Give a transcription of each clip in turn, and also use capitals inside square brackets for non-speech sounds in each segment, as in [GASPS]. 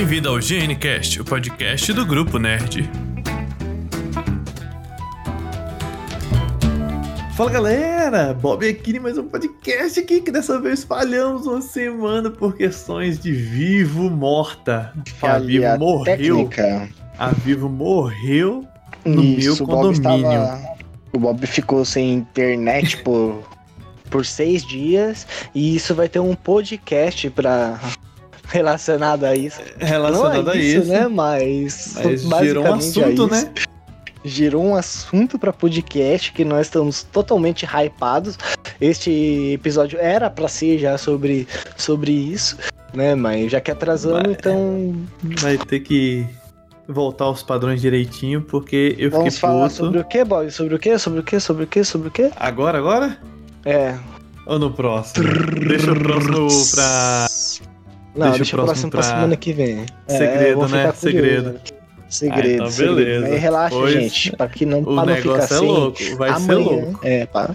Bem-vindo ao GNCast, o podcast do Grupo Nerd. Fala galera, Bob aqui em mais um podcast aqui que dessa vez falhamos uma semana por questões de vivo morta. A Vivo morreu. técnica. A Vivo morreu no meu Isso, o Bob condomínio. estava- O Bob ficou sem internet por, por seis dias e isso vai ter um podcast pra... relacionado a isso. relacionado Não é a isso, isso. né? Mas, Mas gerou um é assunto, isso. né? Gerou um assunto pra podcast que nós estamos totalmente hypados. Este episódio era pra ser já sobre, sobre isso, né? Mas já que atrasamos, Mas- então Vai ter que voltar aos padrões direitinho, porque eu vamos fiquei falar puto. sobre o que, Bob? Sobre o que? Sobre o que? Sobre o que? Sobre o que? Agora, agora? É, Ou no próximo? Deixa o próximo pra Não, Deixa o deixa, o próximo pra pra semana que vem. É, segredo, vou né? Segredo. Segredo, Ah, então segredo. beleza. Aí relaxa, Pois gente. Pra, que não, [LAUGHS] o pra não ficar é sem. louco. Vai ser amanhã, louco. É, pá.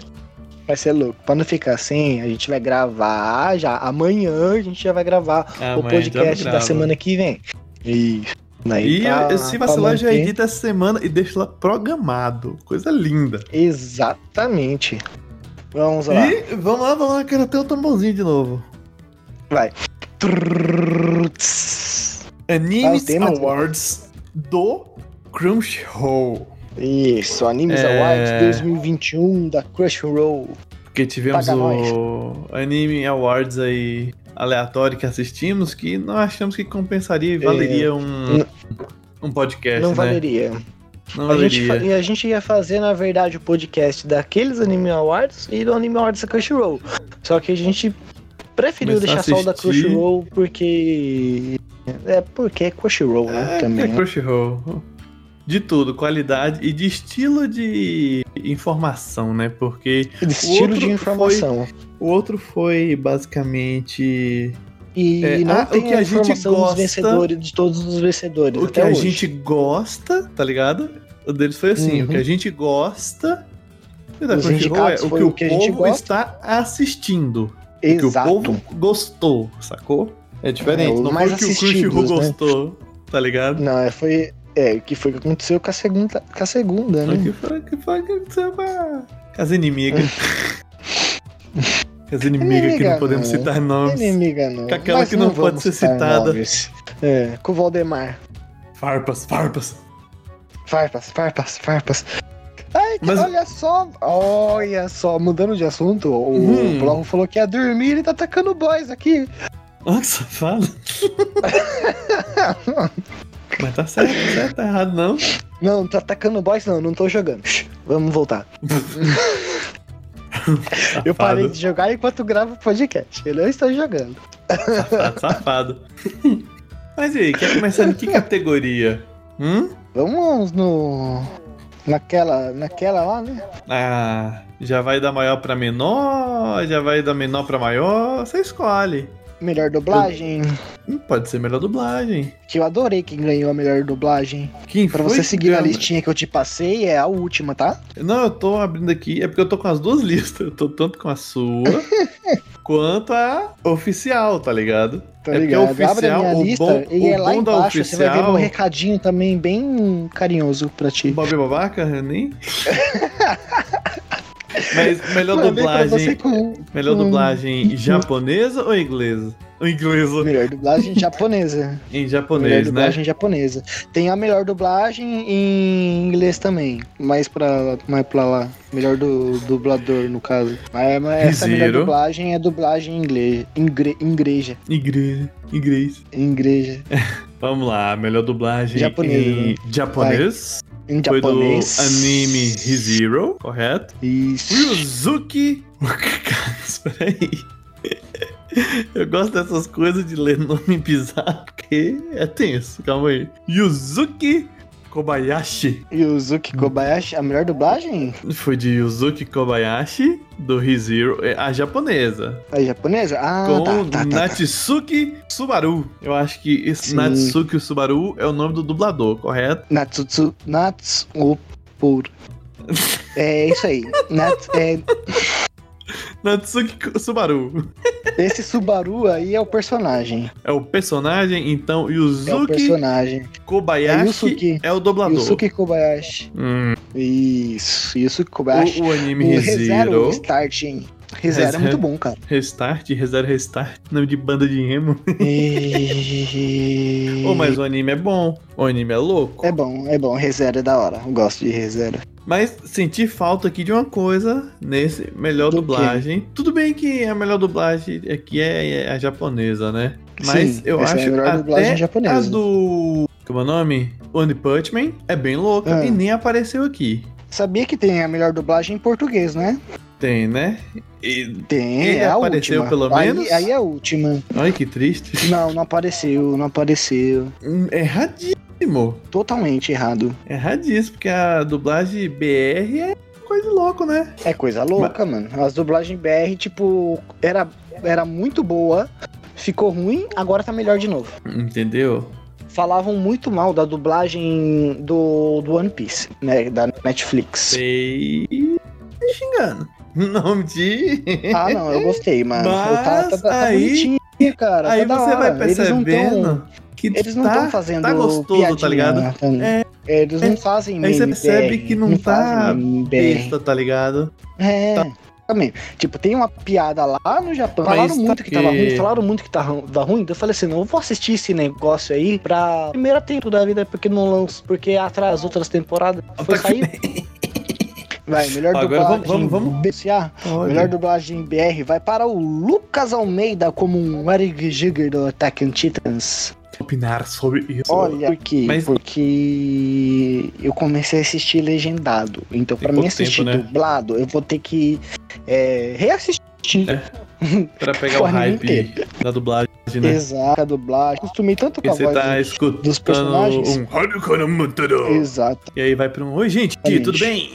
Vai ser louco. Pra não ficar assim, a gente vai gravar já. Amanhã a gente já vai gravar Amanhã o podcast da semana que vem. Isso. Daí E pra- se vacilar, já edita essa semana e deixa lá programado. Coisa linda. Exatamente. Vamos lá. E vamos lá, vamos lá, quero até o tamborzinho de novo. Vai. Animes Ah, Awards do Crunchyroll. Isso, Animes É. Awards 2021 da Crunchyroll. Porque tivemos Paga o Anime Awards aí aleatório que assistimos que não achamos que compensaria e valeria um, um podcast, É. Não né? valeria. Não A gente, e a gente ia fazer, na verdade, o podcast daqueles Anime Awards e do Anime Awards da Crunchyroll. Só que a gente preferiu deixar só o da. Crunchyroll porque. É porque é Crunchyroll, né? É, também. é né? Crunchyroll. De tudo, qualidade e de estilo de informação, né? Porque Estilo outro de informação. o outro foi basicamente E É, não ah, o tem que a a gente informação dos gosta- vencedores, de todos os vencedores. o que até a hoje. gente gosta, tá ligado? O deles foi assim, Uhum. o que a gente gosta e da Os Crunchyroll é o foi que o, que a gente povo gosta. está assistindo. Exato. O que o povo gostou, sacou? É diferente, É, não mais foi o que o Crunchyroll né? gostou, tá ligado? Não, é, foi. É, o que foi que aconteceu com a segunda, com a segunda O né? que foi que foi que aconteceu com a- com as inimigas. com as inimigas que Inimiga não podemos não. citar nomes. Inimiga não. Com aquela Mas que não pode vamos ser citada. nomes. É, com o Valdemar. Farpas, farpas. Farpas, farpas, farpas. Mas- olha só, olha só, mudando de assunto, o Hum. Bloco falou que ia dormir, ele tá atacando boys aqui. Olha que safado. Mas tá certo, tá certo, tá errado não. Não, tá atacando boys não, não tô jogando. Vamos voltar. [LAUGHS] Eu parei de jogar enquanto gravo o podcast, eu não estou jogando. Safado, safado. [LAUGHS] Mas e aí, quer começar em que categoria? Hum? Vamos no... Naquela, naquela lá, né? Ah, já vai da maior pra menor? Já vai da menor pra maior? Você escolhe. Melhor dublagem, Hum, Pode ser melhor dublagem. que eu adorei quem ganhou a melhor dublagem. Quem Pra você seguir na ganhou? listinha que eu te passei, é a última, tá? Não, eu tô abrindo aqui, é porque eu tô com as duas [LAUGHS] listas. Eu tô tanto com a sua [LAUGHS] quanto a oficial, tá ligado? Tá é ligado? porque a Abre a oficial, minha o lista bom, e o é lá embaixo. Você vai ver oficial... um recadinho também bem carinhoso pra ti. Bob Babaca, nem? [LAUGHS] Mas melhor você dublagem, com melhor dublagem japonesa ou inglesa? Ou inglesa? melhor dublagem japonesa. Em melhor japonês, né? dublagem japonesa. Tem a melhor dublagem em inglês também. Mais pra, mais pra lá. Melhor do dublador, no caso. Mas, mas essa melhor dublagem é dublagem em inglês. Ingre, igreja. Igreja, igreja. Igreja. Vamos lá, melhor dublagem Japonesa, em né? japonês. Em Foi japonês. do anime ReZero, correto? Isso. Ryuzuki. [LAUGHS] Espera aí. Eu gosto dessas coisas de ler nome [LAUGHS] bizarro, porque é tenso. Calma aí. Yuzuki Kobayashi. Yuzuki Kobayashi, a melhor dublagem? Foi de Yuzuki Kobayashi, do ReZero, é a japonesa. A japonesa? Ah, com tá, tá, tá, tá. Natsuki Subaru. Eu acho que esse Sim. Natsuki Subaru é o nome do dublador, correto? Natsutsu, Natsupur. É isso aí. Nats, é, Natsuki Subaru. Esse Subaru aí é o personagem. É o personagem, então, É o Yuzuki personagem. Kobayashi É Yusuke. é o dublador. Yusuke Kobayashi. Hum, Isso, Yusuke Kobayashi. o, o anime O ReZero ReZero, Start, hein? ReZero é muito bom, cara. Restart, ReZero Restart, nome de banda de emo. E... [LAUGHS] Ô, mas o anime é bom, o anime é louco. É bom, é bom. ReZero é da hora. Eu gosto de ReZero. Mas senti falta aqui de uma coisa nesse melhor Do dublagem. Tudo bem que a melhor dublagem aqui é, é a japonesa, né? Mas Sim, eu essa é a acho até japonesa. a do... Como é o nome? One Punch Man é bem louca Ah. e nem apareceu aqui. Sabia que tem a melhor dublagem em português, né? Tem, né? E... Tem, Ele é apareceu última. pelo aí, menos? Aí é a última. Ai, que triste. Não, não apareceu, não apareceu. Hum, Erradíssimo. Totalmente errado. Erradíssimo, porque a dublagem BR é coisa louca, né? É coisa louca, mano. As dublagens BR, tipo, era, era muito boa, ficou ruim, agora tá melhor de novo. Entendeu? Falavam muito mal da dublagem do, do One Piece, né? Da Netflix. Sei. xingando. [LAUGHS] Não de. Ah, não, eu gostei, mano. Mas tá, tá, tá aí- bonitinho, cara. Aí tá da você vai hora. Eles não tão- percebendo que Eles não tá, estão fazendo tá gostoso, piadinha, tá ligado? tá? Eles não fazem Aí você percebe BR, que não tá meme BR. Besta, tá ligado? É. Também. Tipo, tem uma piada lá no Japão. Mas Falaram tá muito que tava ruim, falaram muito que tava, ruim. Então eu falei assim: não, eu vou assistir esse negócio aí pra primeira tempo da vida, porque não lanço, porque atrás outras temporadas. Foi Tá sair. Vai, melhor Agora dublagem. vamos- vamos- vamos. BCA, melhor dublagem BR vai para o Lucas Almeida como um Eric Jigger do Attack on Titans. Opinar sobre isso. Olha, por quê? Mas- Porque eu comecei a assistir legendado. Então, pra mim assistir tempo, né? dublado, eu vou ter que é, reassistir. É. [LAUGHS] pra pegar o hype da dublagem, né? Exato, a dublagem. Acostumei tanto com Porque a voz tá escutando dos personagens. um. Exato, E aí vai pra um Oi, gente, Exatamente. tudo bem?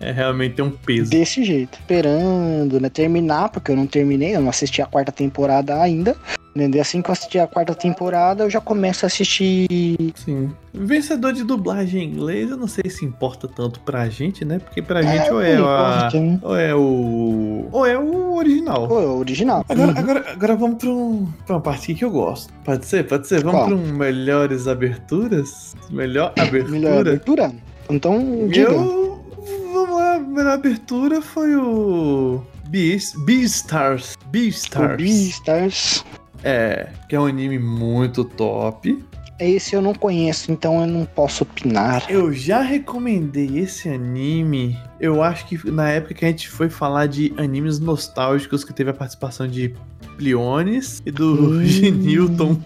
É realmente tem um peso. desse jeito. Esperando, né, terminar, porque eu não terminei, eu não assisti a quarta temporada ainda. Entendeu? Assim que eu assistir a quarta temporada, eu já começo a assistir. Sim. Vencedor de dublagem em inglês, eu não sei se importa tanto pra gente, né? Porque pra É, gente ou é, a, né? ou é o. Ou é o original. Pô, é o original. Agora, Uhum. agora, agora vamos pra, um, pra uma parte que eu gosto. Pode ser? Pode ser? Vamos Qual? pra um melhores aberturas? Melhor abertura? Melhor abertura? Então, diga. Eu. Vamos lá, a melhor abertura foi o. Beast, Beastars. O Beastars. É, que é um anime muito top. Esse eu não conheço, então eu não posso opinar. Eu já recomendei esse anime. Eu acho que na época que a gente foi falar de animes nostálgicos, que teve a participação de Pliones e do Hum. Genilton.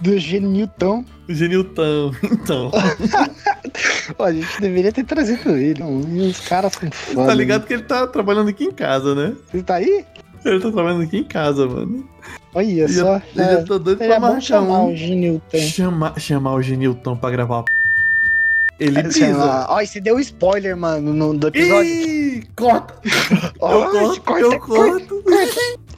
Do Genilton. Genilton, então. [LAUGHS] Ó, a gente deveria ter trazido ele. E os caras são foda. tá ligado que ele tá trabalhando aqui em casa, né? Você tá aí? Ele tá trabalhando aqui em casa, mano. Olha só. eu, eu já tô doido Seria pra bom marcar chamar um. o Genilton. Chamar, chamar o Genilton pra gravar. Ele lá. Ó, e você deu spoiler, mano, no, do episódio. Ih, corta! Eu corto, corta, eu corto.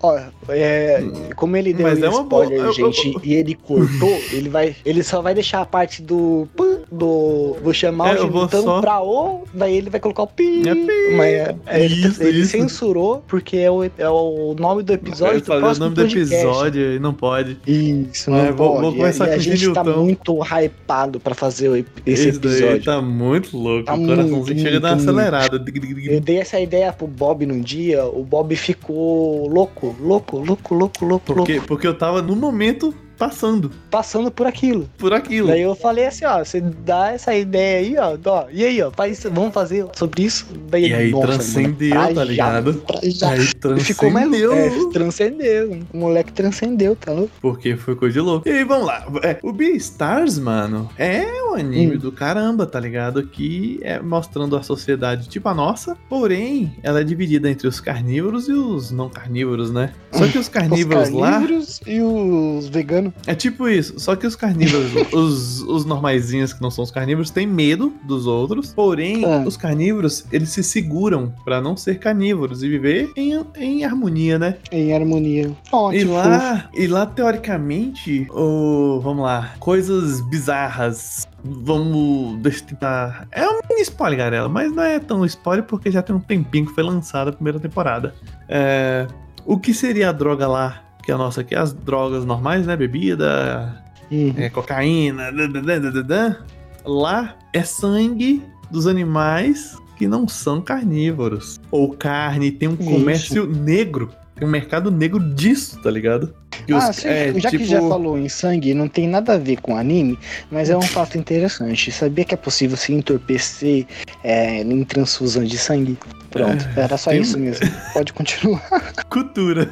Ó, é, como ele deu Mas é uma spoiler, boa- eu- eu- gente, e ele cortou, [LAUGHS] ele vai, ele só vai deixar a parte do do vou chamar É, o eu vou Genilton só- pra o, daí ele vai colocar o pi. É pi. Mas é, é, ele, Isso, ele isso. censurou porque é o, é o nome do episódio Eu do falei o nome do episódio e não pode. Isso, É, não vou- pode. vou começar e, a- com a gente tá Genilton. muito hypado pra fazer esse, episódio. tá muito louco. Tá o coraçãozinho chega muito, acelerada. Eu dei essa ideia pro Bob num dia, o Bob ficou louco, louco, louco, louco, louco, Porque, louco, porque eu tava no momento passando passando por aquilo. por aquilo. Daí eu falei assim, ó, você dá essa ideia aí, ó, ó e aí, ó, faz, vamos fazer sobre isso. Daí, E aí nossa, transcendeu, mano, tá ligado? já. Aí E ficou mais transcendeu. louco. É, transcendeu. O moleque transcendeu, tá louco? Porque foi coisa de louco. E aí, vamos lá. É, o Beastars, mano, é um anime Hum. do caramba, tá ligado? Que é mostrando a sociedade tipo a nossa, porém, ela é dividida entre os carnívoros e os não carnívoros, né? Só que os carnívoros Os lá. carnívoros e os veganos É tipo isso, só que os carnívoros, [LAUGHS] os, os normaizinhos que não são os carnívoros, têm medo dos outros. Porém, Ah. os carnívoros, eles se seguram pra não ser carnívoros e viver em, em harmonia, né? Em harmonia. Ó, E lá, e lá, teoricamente, o, vamos lá, coisas bizarras. Vamos tentar. É um mini spoiler, galera, mas não é tão spoiler porque já tem um tempinho que foi lançada a primeira temporada. É, o que seria a droga lá? Que é a nossa aqui, as drogas normais, né? Bebida, Uhum. é, cocaína, dadadã, dadadã. lá é sangue dos animais que não são carnívoros. Ou carne, tem um Isso. comércio negro. Tem um mercado negro disso, tá ligado? Que Ah, os- sim, é, já que tipo- já falou em sangue, não tem nada a ver com anime, mas é um fato interessante. Sabia que é possível se entorpecer é, em transfusão de sangue? Pronto, É, era só tem- isso mesmo. Pode continuar. [LAUGHS] Cultura.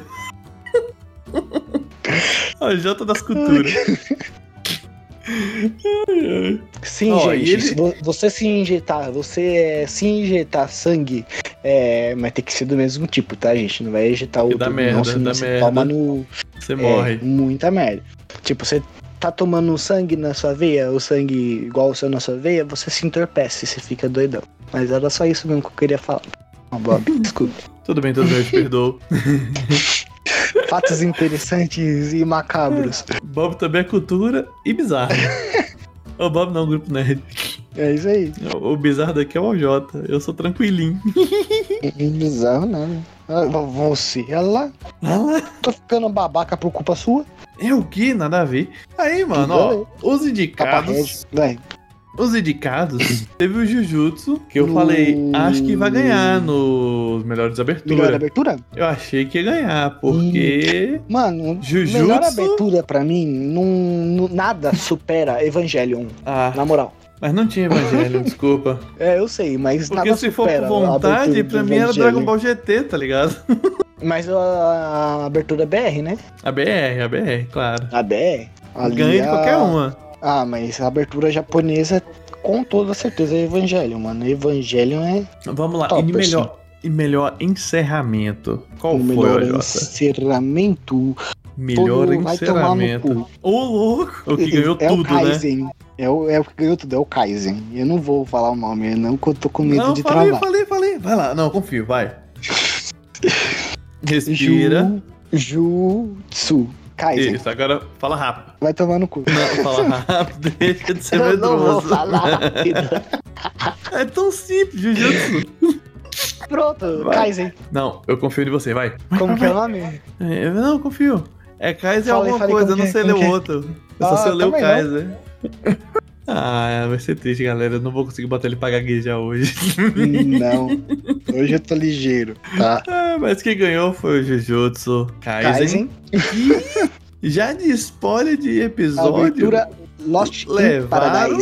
[LAUGHS] a Jota das culturas. Ai, ai. Sim, e gente, ele- se você se injetar, você é, se injetar sangue, é, mas tem que ser do mesmo tipo, tá, gente? Não vai injetar outro, dá não, merda, senão dá você merda. toma no... Você é, morre. muita merda. Tipo, você tá tomando sangue na sua veia, o sangue igual o seu na sua veia, você se entorpece, você fica doidão. Mas era só isso mesmo que eu queria falar. Ó, Bob, [LAUGHS] desculpa. Tudo bem, tudo bem, eu te perdoo. [LAUGHS] Fatos interessantes e macabros. Bob também é cultura e bizarro. [LAUGHS] o Bob não, grupo nerd. É isso aí. O bizarro daqui é o OJ. Eu sou tranquilinho. Bizarro, né? Ah, Você, olha lá, lá. tô ficando babaca por culpa sua. É o que? Nada a ver. Aí, mano, ó. Os indicados. Vai. Os indicados. [COUGHS] teve o Jujutsu, que eu No- falei, acho que vai ganhar nos melhores abertura. Melhor abertura? Eu achei que ia ganhar, porque. Mano, Jujutsu? melhor abertura pra mim, não- nada supera Evangelion, Ah, na moral. mas não tinha Evangelho, [LAUGHS] desculpa. É, eu sei, mas Porque nada se for por vontade, pra mim era. Dragon Ball GT, tá ligado? [LAUGHS] Mas a, a abertura BR, né? A BR, a BR, claro. A BR. ali Ganha de a- qualquer uma. Ah, mas a abertura japonesa, com toda certeza, é Evangelion, mano. Evangelion é Vamos lá, Top, e melhor, e melhor encerramento. Qual o foi, melhor Jota? encerramento. Melhor encerramento. Ô, louco! O que ganhou é tudo, o né? É o, é o que ganhou tudo, é o Kaizen. Eu não vou falar o nome, não, que eu tô com medo Não, de falei, travar. falei, falei. Vai lá, não, confio, vai. [LAUGHS] Respira. Ju, Jutsu. Kaizen. Isso, agora fala rápido. Vai tomar no cu. Não, fala rápido, [LAUGHS] deixa de ser Eu não vou medroso. falar rápido. [LAUGHS] É tão simples, Jujutsu. Pronto, Vai. Kaizen. Não, eu confio em você, vai. Como que é o nome? É, eu não, confio. É Kaiser Falei, alguma falei, coisa, eu não que é, sei ler o é? outro. Eu só Ah, sei ler o não. Ah, vai ser triste, galera. Eu não vou conseguir botar ele pra gaguejar hoje. Não. [LAUGHS] Hoje eu tô ligeiro, tá? Ah, mas quem ganhou foi o Jujutsu Kaisen. Kaizen. E já de spoiler de episódio, Abertura Lost levaram-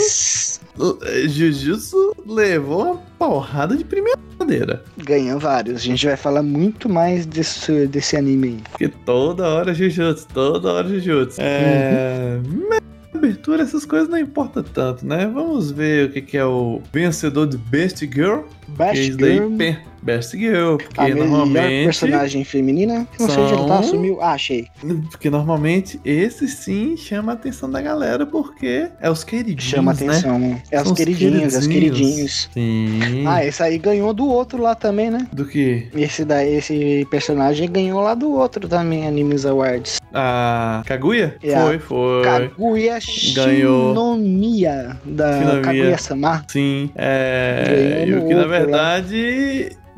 Jujutsu levou uma porrada de primeira maneira. Ganhou vários. A gente vai falar muito mais desse, desse anime aí. Porque toda hora Jujutsu, toda hora Jujutsu. É... mas Abertura, essas coisas não importam tanto, né? Vamos ver o que, que é o vencedor de Best Girl. Best daí, Girl, pe- Best Girl, porque a normalmente. personagem feminina. Não sei, já são- tá, sumiu. Ah, achei. Porque normalmente esse sim chama a atenção da galera, porque é os queridinhos. Chama né? atenção. É São os os queridinhos, é os queridinhos. Sim. Ah, esse aí ganhou do outro lá também, né? Do que? Esse, daí, esse personagem ganhou lá do outro também, Animes Awards. A Kaguya? É Foi, foi. Kaguya Ganhou. Shinomiya, da. Kaguya-sama. Sim. É. E o que na outro lá.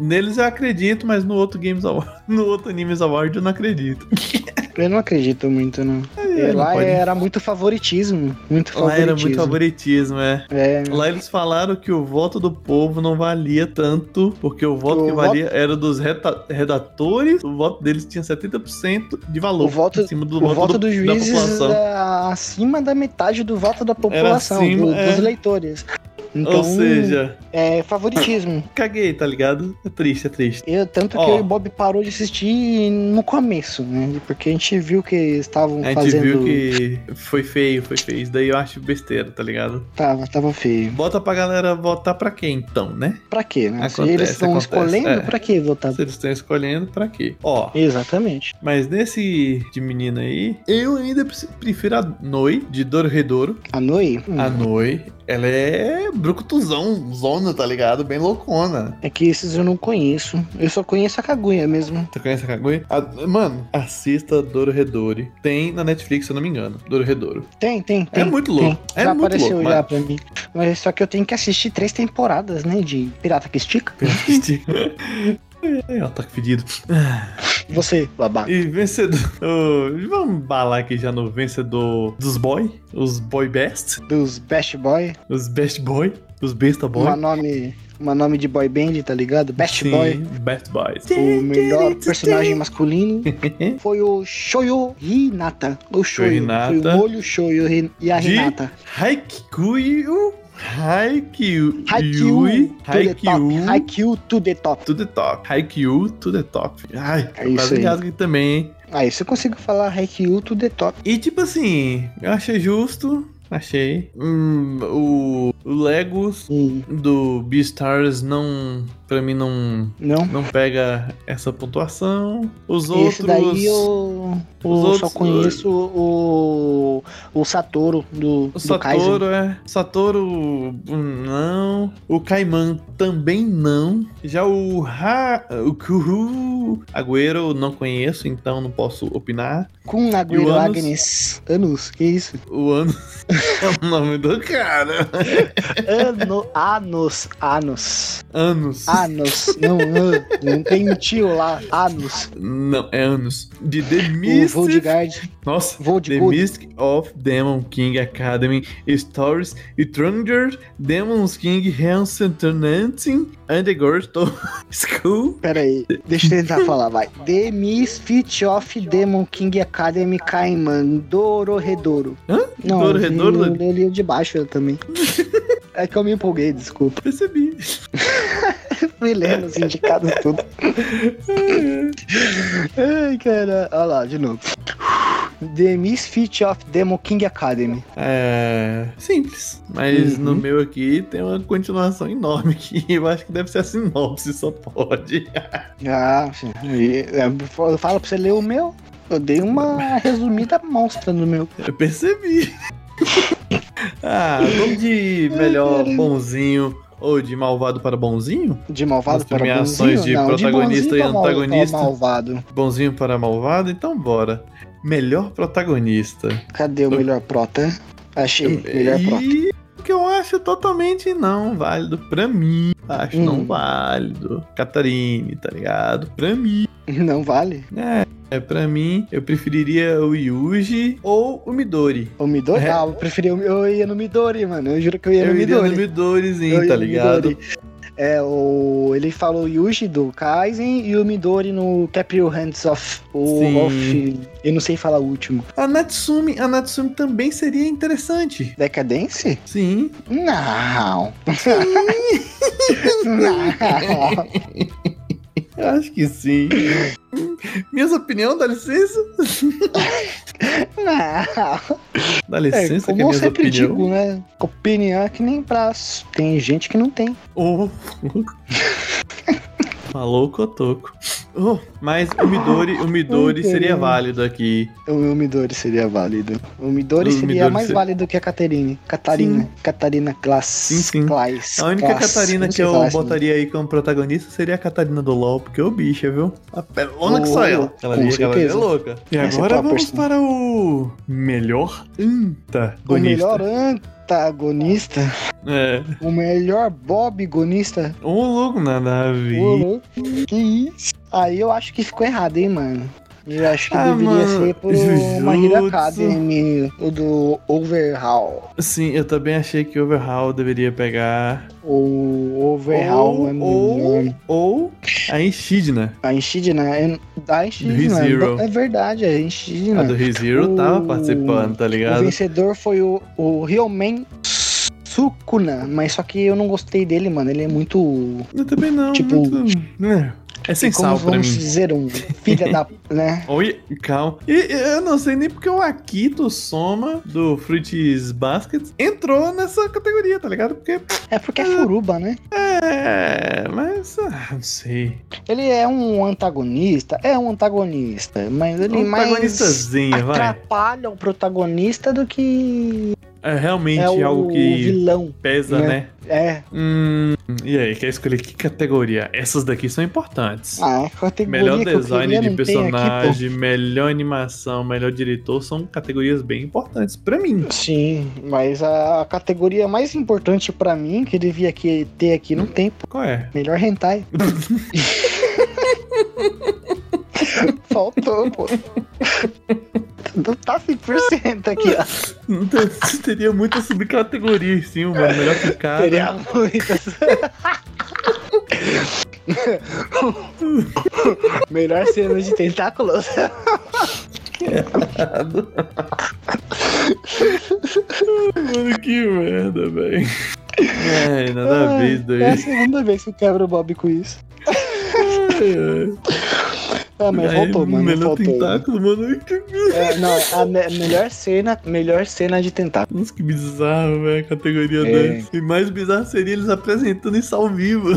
Neles eu acredito, mas no outro Games Award, [LAUGHS] no outro Animes Award eu não acredito. Eu não acredito muito, não. É, lá pode- era muito favoritismo. Muito Lá favoritismo. era muito favoritismo, é. É, Lá eles falaram que o voto do povo não valia tanto, porque o voto O que voto- valia era dos reta- redatores, o voto deles tinha 70% de valor O voto- em cima do o voto, voto do- dos da juízes é acima da metade do voto da população, acima, do- é. dos leitores. Então, Ou seja, é favoritismo. [COUGHS] caguei, tá ligado? É triste, é triste. Eu, tanto que Ó. eu e o Bob parou de assistir no começo, né? Porque a gente viu que estavam fazendo. Viu que foi feio, foi feio. Isso daí eu acho besteira, tá ligado? Tava, tava feio. Bota pra galera votar pra quê, então, né? Pra quê, né? Se Acontece, eles estão escolhendo, é. pra que votar? Se eles estão escolhendo, pra quê? Ó, Exatamente. mas nesse de menina aí, eu ainda pre- prefiro a Noi, de Dorredouro. A Noi? Hum, A Noi, ela é brucutuzão, zona, tá ligado? Bem loucona. É que esses eu não conheço. Eu só conheço a Kaguya mesmo. Você conhece a Kaguya? A- Mano, assista Dorredore. Tem na Netflix, se eu não me engano. Dorredouro. Tem, tem, tem. É muito louco. tem. É já muito apareceu louco, já mano. pra mim. Mas só que eu tenho que assistir três temporadas, né? De Pirata que Estica. [LAUGHS] É, ó, tá fedido. Você, babaca. E vencedor. [LAUGHS] Vamos balar aqui já no vencedor dos boy. Os boy best. Dos Best Boy. Os best boy. Os besta boy. Uma nome, uma nome de boy band, tá ligado? Best Sim, Boy. Best boys. O melhor personagem masculino [LAUGHS] foi o Shoyo Hinata. O Shoyo. Hinata. Foi o olho Shoyo e a De- Hinata. Haikyuu. Haikyuu. Haikyuu to the top. Haikyuu. Haikyuu to the top. To the top. Haikyuu to the top. Ai, É eu isso aí. aqui também, hein? Aí você consigo falar Haikyuu to the top. E tipo assim, eu achei justo. Achei. Hum, o, o Legos Hum, do Beastars não. Pra mim não. não? Não pega essa pontuação. Os Esse outros. daí eu, os eu só outros- conheço o, o Satoru do, O do Kaizen. Satoru é. Satoru, não. O Kaiman também não. Já o Ha. O Kuhu Agüero não conheço, então não posso opinar. Com Agüero o Anos? Agnes. Anos, que isso? O ano [LAUGHS] é o nome do cara. [LAUGHS] Ano, anos, anos. Anos. Anos. Não, an- não tem um tio lá. Anos. Não, é anos. De The Mystic. Nossa. The Voldgard. Mystic of Demon King Academy Stories Stranger Demons King Hansen and the Girls to School. Pera aí, deixa eu tentar [LAUGHS] falar, vai. The Misfit of Demon King Academy Kaiman Dororedoro. Hã? Não, Dororedoro? eu, eu li o de baixo eu também. [LAUGHS] É que eu me empolguei, desculpa. Percebi. Fui lendo os indicados tudo. Ai, cara. Olha lá, de novo. The Misfit of Demon King Academy. É. Simples. Mas Uhum. no meu aqui tem uma continuação enorme que [LAUGHS] eu acho que deve ser a sinopse, só pode. [LAUGHS] Ah, sim. E, é, eu falo pra você ler o meu. Eu dei uma resumida monstra no meu. Eu percebi. [LAUGHS] ah, vamos de melhor bonzinho ou de malvado para bonzinho? De malvado As para premiações bonzinho? de Não, protagonista bonzinho e mal- antagonista. malvado. Bonzinho para malvado? Então bora. Melhor protagonista. Cadê o melhor prota? Achei, melhor prota. E que eu acho totalmente não válido pra mim. Acho Hum. não válido. Catarine, tá ligado? Pra mim. [LAUGHS] Não vale? É, é pra mim, eu preferiria o Yuji ou o Midori. O Midori? É. Ah, eu preferi o eu ia no Midori, mano. Eu juro que eu ia Eu no iria Midori. no Midorizinho, Eu ia tá no ligado? Midori. É, o... ele falou Yuji do Kaizen e o Midori no Caprio Hands Off. O Sim. off. Eu não sei falar o último. A Natsumi, a Natsumi também seria interessante. Decadence? Sim. Não. [LAUGHS] não. Eu acho que sim. Minhas opiniões, dá licença? Não. Dá É, licença como que é eu sempre opiniões. digo, né? Opinião é que nem braço. Tem gente que não tem. Oh. [LAUGHS] Falou cotoco. Oh, mas o Midori, o seria válido aqui. O Midori seria válido. O Midori O seria Midori mais ser- válido que a Catarina. Catarina. Catarina Class. Sim, sim. Class. A única Class. Catarina que eu assim. botaria aí como protagonista seria a Catarina do LoL, porque ô bicha, viu? A pelona que Oh, só ela. Ela ali, ali é louca. E Essa é agora top vamos person. para o melhor antagonista. O melhor antagonista. É. O melhor bobigonista. Ô, louco, nada a ver. Ô, louco. Que isso? Aí eu acho que ficou errado, hein, mano. Eu acho que Ah, deveria mano, ser pro Jujutsu. My Hero Academy, o do Overhaul. Sim, eu também achei que Overhaul deveria pegar. O Overhaul ou, é ou, melhor. ou a Enchidna. A Enchidna, é, a Enchidna, ReZero. é verdade, a Enchidna. A do ReZero tava O- participando, tá O ligado? vencedor foi o, o Ryomen Sukuna, mas só que eu não gostei dele, mano. Ele é muito. Eu também não. Tipo- muito- é, é sem sal pra vamos mim. dizer, um filho da. [LAUGHS] né? Oi, calma. E eu não sei nem porque o Akito Soma do Fruits Basket entrou nessa categoria, tá ligado? Porque É porque é furuba, né? é. Mas. ah, não sei. Ele é um antagonista, é um antagonista, mas ele Um mais antagonistazinho, vai. atrapalha o protagonista do que É realmente é o algo que vilão. pesa, né? né? É, Hum, e aí, quer escolher que categoria? Essas daqui são importantes. a categoria melhor design de tem aqui, personagem, melhor animação, melhor diretor são categorias bem importantes pra mim. Sim, mas a categoria mais importante pra mim que devia aqui, ter aqui no tempo, Qual é? melhor hentai. [LAUGHS] Faltou, pô. Não tá 100% aqui, ó. Não ter- Teria muitas subcategorias, sim, mano. Melhor que cada. Teria muitas. Melhor cena de tentáculos. Mano, que merda, velho. É, nada a ver isso É a daí. segunda vez que eu quebro o Bob com isso. Ai, ai. Ah, mas Aí, voltou, mano. Melhor Voltou. tentáculo, mano. Que- É, não, a me- melhor cena, melhor cena de tentáculo. Nossa, que bizarro, velho. a Categoria É. dessa. E mais bizarro seria eles apresentando isso ao vivo.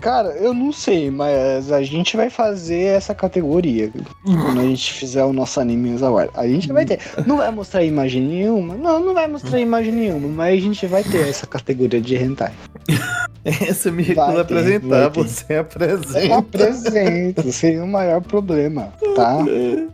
Cara, eu não sei, mas a gente vai fazer essa categoria quando a gente fizer o nosso anime Award. A gente vai ter. Não vai mostrar imagem nenhuma. Não, não vai mostrar imagem nenhuma, mas a gente vai ter essa categoria de hentai. [LAUGHS] Essa eu me recuso Vai a ter, apresentar. Você apresenta. Apresento, sem o maior problema, tá? [LAUGHS]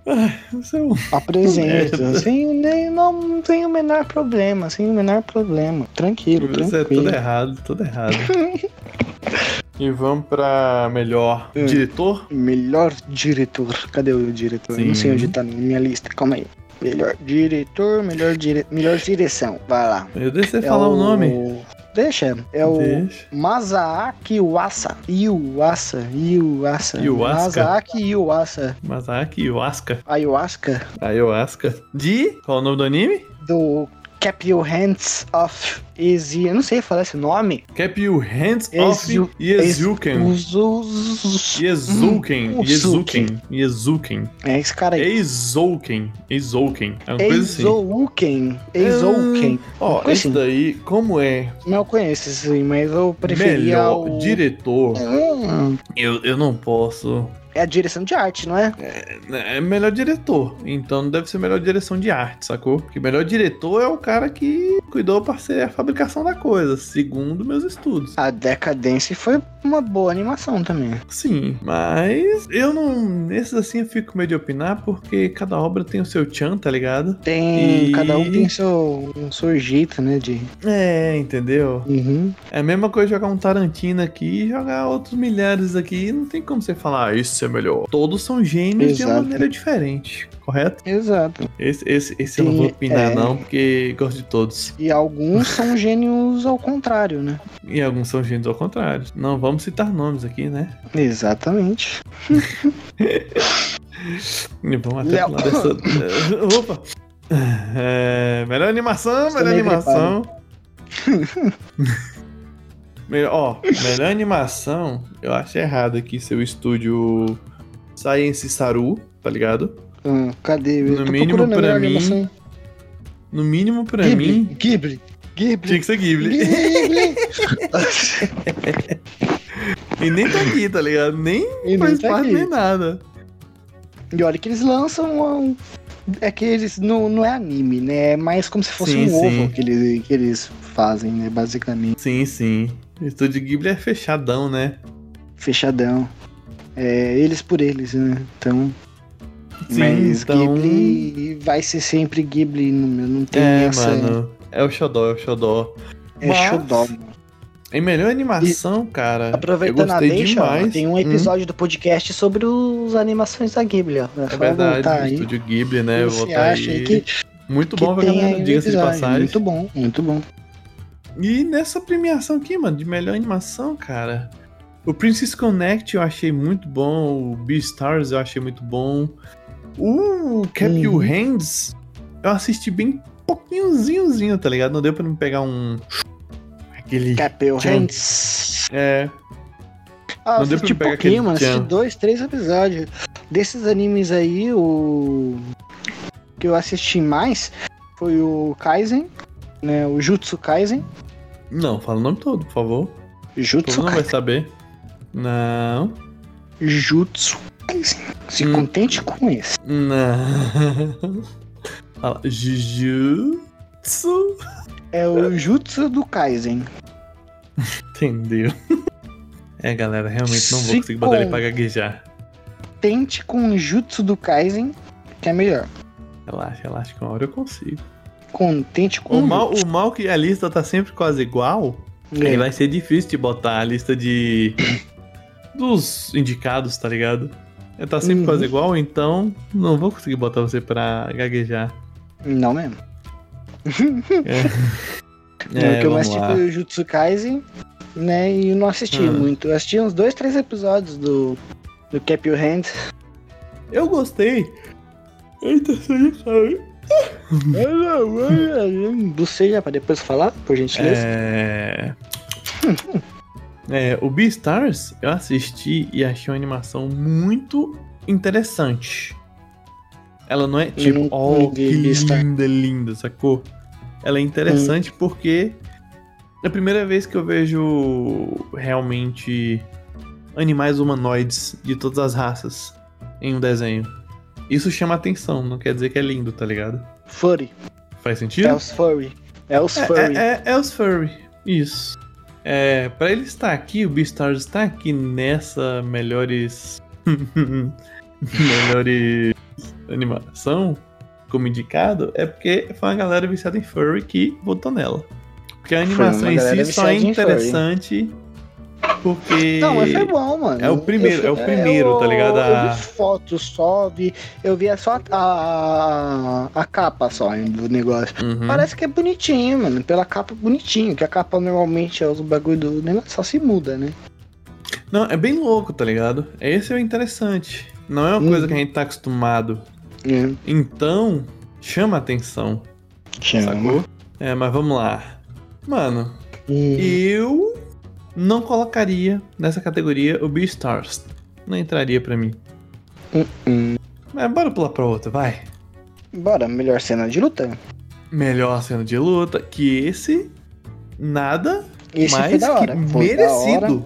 É Apresento, sem, nem, não tem o menor problema, sem o menor problema. Tranquilo, Você é tranquilo. tudo errado, tudo errado. [LAUGHS] e vamos pra melhor Hum. diretor. Melhor diretor. Cadê o diretor? Eu Não sei Sim. onde tá na minha lista. Calma aí. Melhor diretor, melhor, dire... melhor direção. Vai lá. Eu você É falar o nome. Deixa. É o Deixa. Masaaki Iwasa. Iwasa. Iwasa. Iwasa. Masaaki Iwasa. Masaki Ayahuasca. Ayahuasca. Ayahuasca. De. Qual é o nome do anime? Do Cap Your Hands Off Easy. Eu não sei falar esse nome. Keep You Hands Off Yezuken. Yezuken. Yezuken. Yezuken. É esse cara aí. Eizouken. Eizouken. É uma coisa assim. Eizouken. Eizouken. Ó, Coisa esse assim. daí, como é Não conheço esse aí, mas eu preferia melhor diretor, Hum, eu, eu não posso. É a direção de arte, não é? É melhor diretor. Então deve ser melhor direção de arte, sacou? Porque melhor diretor é o cara que cuidou pra ser a fabricação da coisa, segundo meus estudos. A Decadence foi uma boa animação também. Sim, mas eu não. Nesses assim eu fico medo de opinar porque cada obra tem o seu tchan, tá ligado? Tem. E- Cada um tem seu, um seu jeito, né? De. É, entendeu? Uhum. É a mesma coisa jogar um Tarantino aqui e jogar outros milhares aqui. Não tem como você falar, ah, isso é melhor. Todos são gênios de uma Exato. maneira diferente, correto? Exato. Esse, esse, esse eu não vou opinar, é. não, porque gosto de todos. E alguns são [LAUGHS] gênios ao contrário, né? E alguns são gênios ao contrário. Não vamos citar nomes aqui, né? Exatamente. [LAUGHS] Vamos até pular dessa. [LAUGHS] Opa! É, melhor animação, melhor animação. Melhor, ó, melhor animação, eu acho errado aqui seu estúdio Science Saru, tá ligado? Hum, cadê? Eu No mínimo pra mim, animação. No mínimo pra Ghibli. mim, Ghibli. Ghibli. tinha que ser Ghibli. Ghibli. e nem tá aqui, tá ligado? Nem E nem faz tá parte aqui. nem nada. E olha que eles lançam um. É que eles não, não é anime, né? É mais como se fosse Sim, um sim. ovo que eles, que eles fazem, né? Basicamente. Sim, sim. O estúdio Ghibli é fechadão, né? Fechadão. É, eles por eles, né? Então. Sim, mas então- Ghibli vai ser sempre Ghibli, não, não tem É, essa. mano. É o Xodó, é o Xodó. É mas- xodó, mano. Em melhor animação, cara, Aproveitando eu a deixa, ó, demais. tem um episódio do podcast sobre os animações da Ghibli, ó. É Hum, é verdade, o aí. estúdio Ghibli, né? Eu Você vou acha aí. que, Muito que bom tem aí um diga-se de passagem. Muito bom, muito bom. E nessa premiação aqui, mano, de melhor animação, cara. O Princess Connect eu achei muito bom. O Beastars eu achei muito bom. O Cap Uhum. Your Hands eu assisti bem pouquinhozinhozinho, tá ligado? Não deu pra me pegar um. Aquele. Capel Tchan. Hands. É. Ah, Não eu deu pra me pegar aquele mano. Assisti dois, três episódios. Desses animes aí, o. que eu assisti mais foi o Kaizen, né? O Jutsu Kaisen. Não, fala o nome todo, por favor. Jutsu não vai saber. Não. Jutsu. Se Hum. contente com esse. Não. [LAUGHS] Fala. Jujutsu. É o Jutsu do Kaisen. Entendeu? É, galera, realmente não vou Se conseguir botar ele com- pra gaguejar. Tente com o Jutsu do Kaisen, que é melhor. Relaxa, relaxa, que uma hora eu consigo. Contente com O mal, o mal que a lista tá sempre quase igual, É. aí vai ser difícil de botar a lista de. [COUGHS] dos indicados, tá ligado? É, Tá sempre Uhum. quase igual, então não vou conseguir botar você pra gaguejar. Não mesmo. É, Não, [LAUGHS] o que eu assisti lá. o Jutsu Kaisen, né? E eu não assisti Hum. muito. Eu assisti uns dois, três episódios do, do Cap Your Hand. Eu gostei. Eita, você caiu. [LAUGHS] Você já pra depois falar, por gentileza? É... é, o Beastars eu assisti e achei uma animação muito interessante. Ela não é tipo, não oh, que linda, linda, sacou? Ela é interessante Hum. porque é a primeira vez que eu vejo realmente animais humanoides de todas as raças em um desenho. Isso chama atenção, não quer dizer que é lindo, tá ligado? Furry. Faz sentido? É os Furry. É os É, Furry. é, é, é os furry, isso. É, pra ele estar aqui, o Beastars está aqui nessa melhores. [LAUGHS] melhores animação, como indicado, é porque foi uma galera viciada em furry que botou nela. Porque a animação em si só é em furry. Porque. Não, mas foi bom, mano. É o primeiro, Eu- é o primeiro, eu- tá ligado? Eu A- vi fotos só, vi, eu vi só a, a capa só do negócio. Uhum. Parece que é bonitinho, mano. Pela capa, bonitinho. Que a capa normalmente é os bagulho do negócio, só se muda, né? Não, é bem louco, tá ligado? Esse é o interessante. Não é uma Uhum. coisa que a gente tá acostumado. É. Então, chama atenção. Sacou? É, mas vamos lá. Mano, Hum. eu não colocaria nessa categoria o Beastars. Não entraria pra mim. Hum. Mas bora pular pra outra, vai. Bora, melhor cena de luta? Melhor cena de luta que esse. Nada Esse mais foi da hora. que merecido.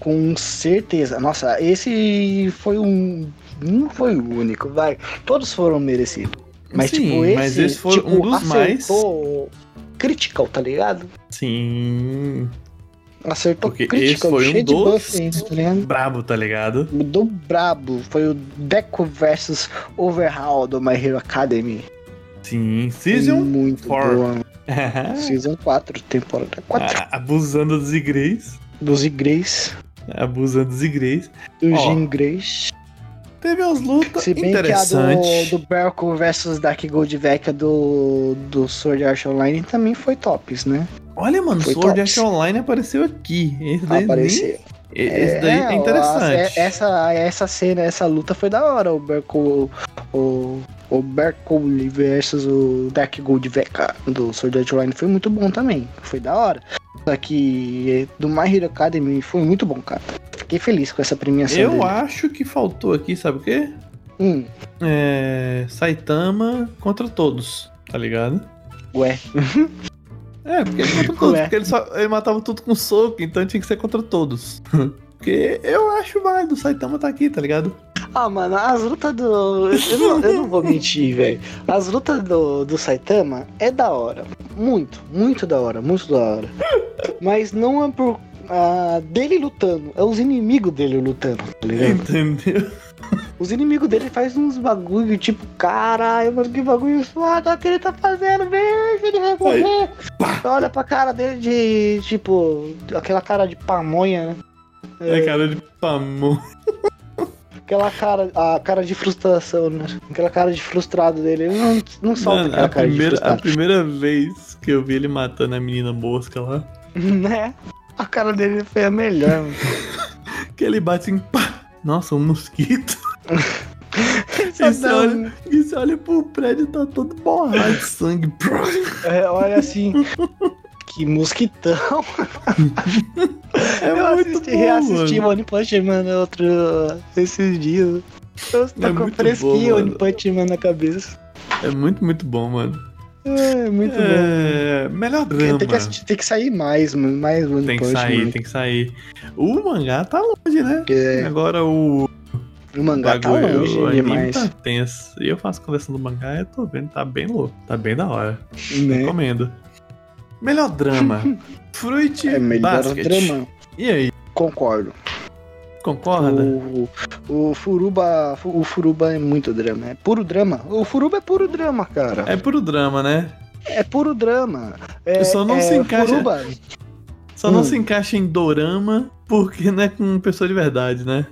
com certeza. Nossa, esse foi um. Não foi o único, vai. Todos foram merecidos. Mas, Sim, tipo, esse, mas esse foi tipo, um dos mais. Critical, tá ligado? Sim. Acertou Porque Critical, esse foi um dos- buff ainda, tá ligado? Brabo, tá ligado? Do brabo, foi o Deco versus Overhaul do My Hero Academy. Sim. Season muito four. boa. [LAUGHS] Season 4, temporada 4. Ah, Abusando dos igreis. Dos Igreis, Abusando dos igreis. do Ó, Jean Grace. Teve umas lutas Se bem que a interessantes. do, do Berko versus Dark Gold Vecchia do, do Sword Art Online também foi tops, né? Olha, mano, Foi Sword. Art Online apareceu aqui. Esse daí, Apareceu. nem- esse daí é, ó, interessante. a- essa, essa cena, essa luta foi da hora. O Berko. O, o Berko versus o Dark Gold Vecchia do Sword Art Online foi muito bom também. Foi da hora. Só que do My Hero Academy foi muito bom, cara. Fiquei feliz com essa premiação. Eu dele. acho que faltou aqui, sabe o quê? Hum, É. Saitama contra todos, tá ligado? ué. [LAUGHS] É, porque ele [LAUGHS] todos, Ué. porque ele, só, ele matava tudo com soco, então tinha que ser contra todos. [LAUGHS] Porque eu acho válido, o Saitama tá aqui, tá ligado? Ah, mano, as lutas do. Eu não, eu não vou mentir, velho. As lutas do, do Saitama é da hora. Muito, muito da hora, muito da hora. Mas não é por. ah, dele lutando, é os inimigos dele lutando, tá ligado? Entendeu? Os inimigos dele fazem uns bagulho tipo, caralho, mano, que bagulho foda que ele tá fazendo, velho, ele vai morrer. Olha pra cara dele de, tipo, aquela cara de pamonha, né? É cara de pamão. Aquela cara, a cara de frustração, né? Aquela cara de frustrado dele. Ele não, não solta Mano, aquela a cara de primeira, a frustrado. primeira vez que eu vi ele matando a menina mosca lá, [LAUGHS] Né? A cara dele foi a melhor, mano. [LAUGHS] que ele bate assim, pá! Nossa, um mosquito. [LAUGHS] E você, olha, e você olha pro prédio tá todo borrado de sangue. É, olha assim. que mosquitão. É eu assisti, bom, reassisti mano. One Punch Man outro, esses dias. Eu tô É com muito fresquinho One. Punch Man na cabeça. É muito, muito bom, mano. É, muito bom. É, melhor drama. Tem que, assistir- tem que sair mais, mano. Mais One Tem que Punch sair, Man. tem que sair. O mangá tá longe, né? É, Agora o o mangá tá bagulho, longe o demais. tá tenso. E eu faço coleção do mangá e eu tô vendo, tá bem louco. Tá bem da hora. Né? Recomendo. Melhor drama. [LAUGHS] Fruit É melhor Basket. drama. E aí, Concordo. Concorda? O, o Furuba. O Furuba é muito drama. É puro drama. O Furuba é puro drama, cara. É puro drama, né? É puro drama. É, Só não é, se encaixa- Furuba, Só não Hum. se encaixa em dorama porque não é com pessoa de verdade, né?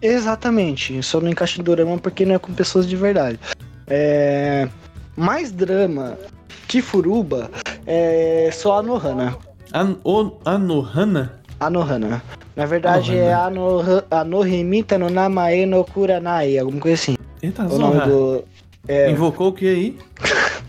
Exatamente. Só não encaixa em dorama porque não é com pessoas de verdade. É. Mais drama que Furuba é só a Nohana. An o Anohana? A Nohana. Na verdade é a Noha- a Nohimita no Namae no Kuranai, alguma coisa assim. Eita, O nome do. É, Invocou o que aí? [LAUGHS]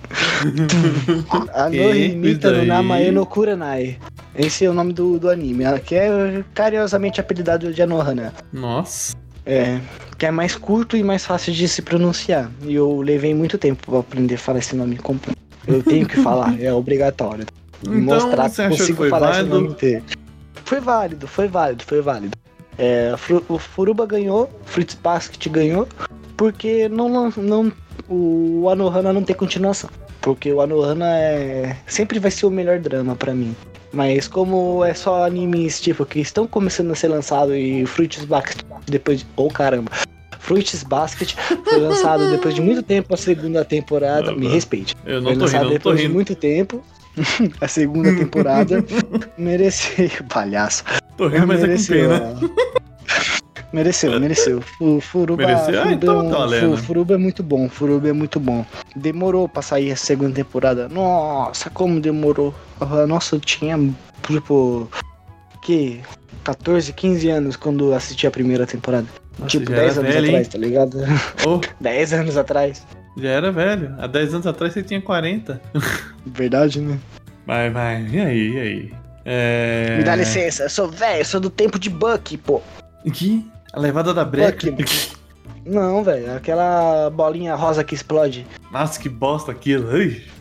a que Nohimita isso no? Namae no Kuranai. Esse é o nome do, do anime, que é carinhosamente apelidado de Anohana. Nossa. É, que é mais curto e mais fácil de se pronunciar. E eu levei muito tempo pra aprender a falar esse nome completo. Eu tenho que [LAUGHS] falar, é obrigatório. Então mostrar que consigo falar esse válido? nome inteiro. Foi válido, foi válido, foi válido. É, o Furuba ganhou, Fruits Basket ganhou, porque não, não, o Anohana não tem continuação. Porque o Anohana é, sempre vai ser o melhor drama pra mim. Mas como é só animes tipo que estão começando a ser lançados e Fruits Basket depois de. Oh caramba! Fruits Basket foi lançado depois de muito tempo a segunda temporada. Me respeite. Eu não Foi tô lançado rindo, não tô depois de rindo. muito tempo. [LAUGHS] a segunda temporada [LAUGHS] mereceu. Palhaço. Tô rindo, mas é com mereceu, pena. ó. Mereceu, mereceu. Furuba, Mereceu? Ah, Furuba, então é um- tá Furuba é muito bom, Furuba é muito bom. Demorou pra sair a segunda temporada. Nossa, como demorou. Nossa, eu tinha, tipo, que 14, 15 anos quando assisti a primeira temporada. Nossa, tipo, já 10 era anos velho, atrás, hein? tá ligado? Ô, [LAUGHS] 10 anos atrás. Já era velho. Há 10 anos atrás você tinha 40. Verdade, né? Vai, vai. E aí, e aí? É... Me dá licença, eu sou velho, eu sou do tempo de Bucky, pô. Que? A levada da breca. Não, velho, aquela bolinha rosa que explode. Nossa, que bosta aquilo. Ui. [LAUGHS]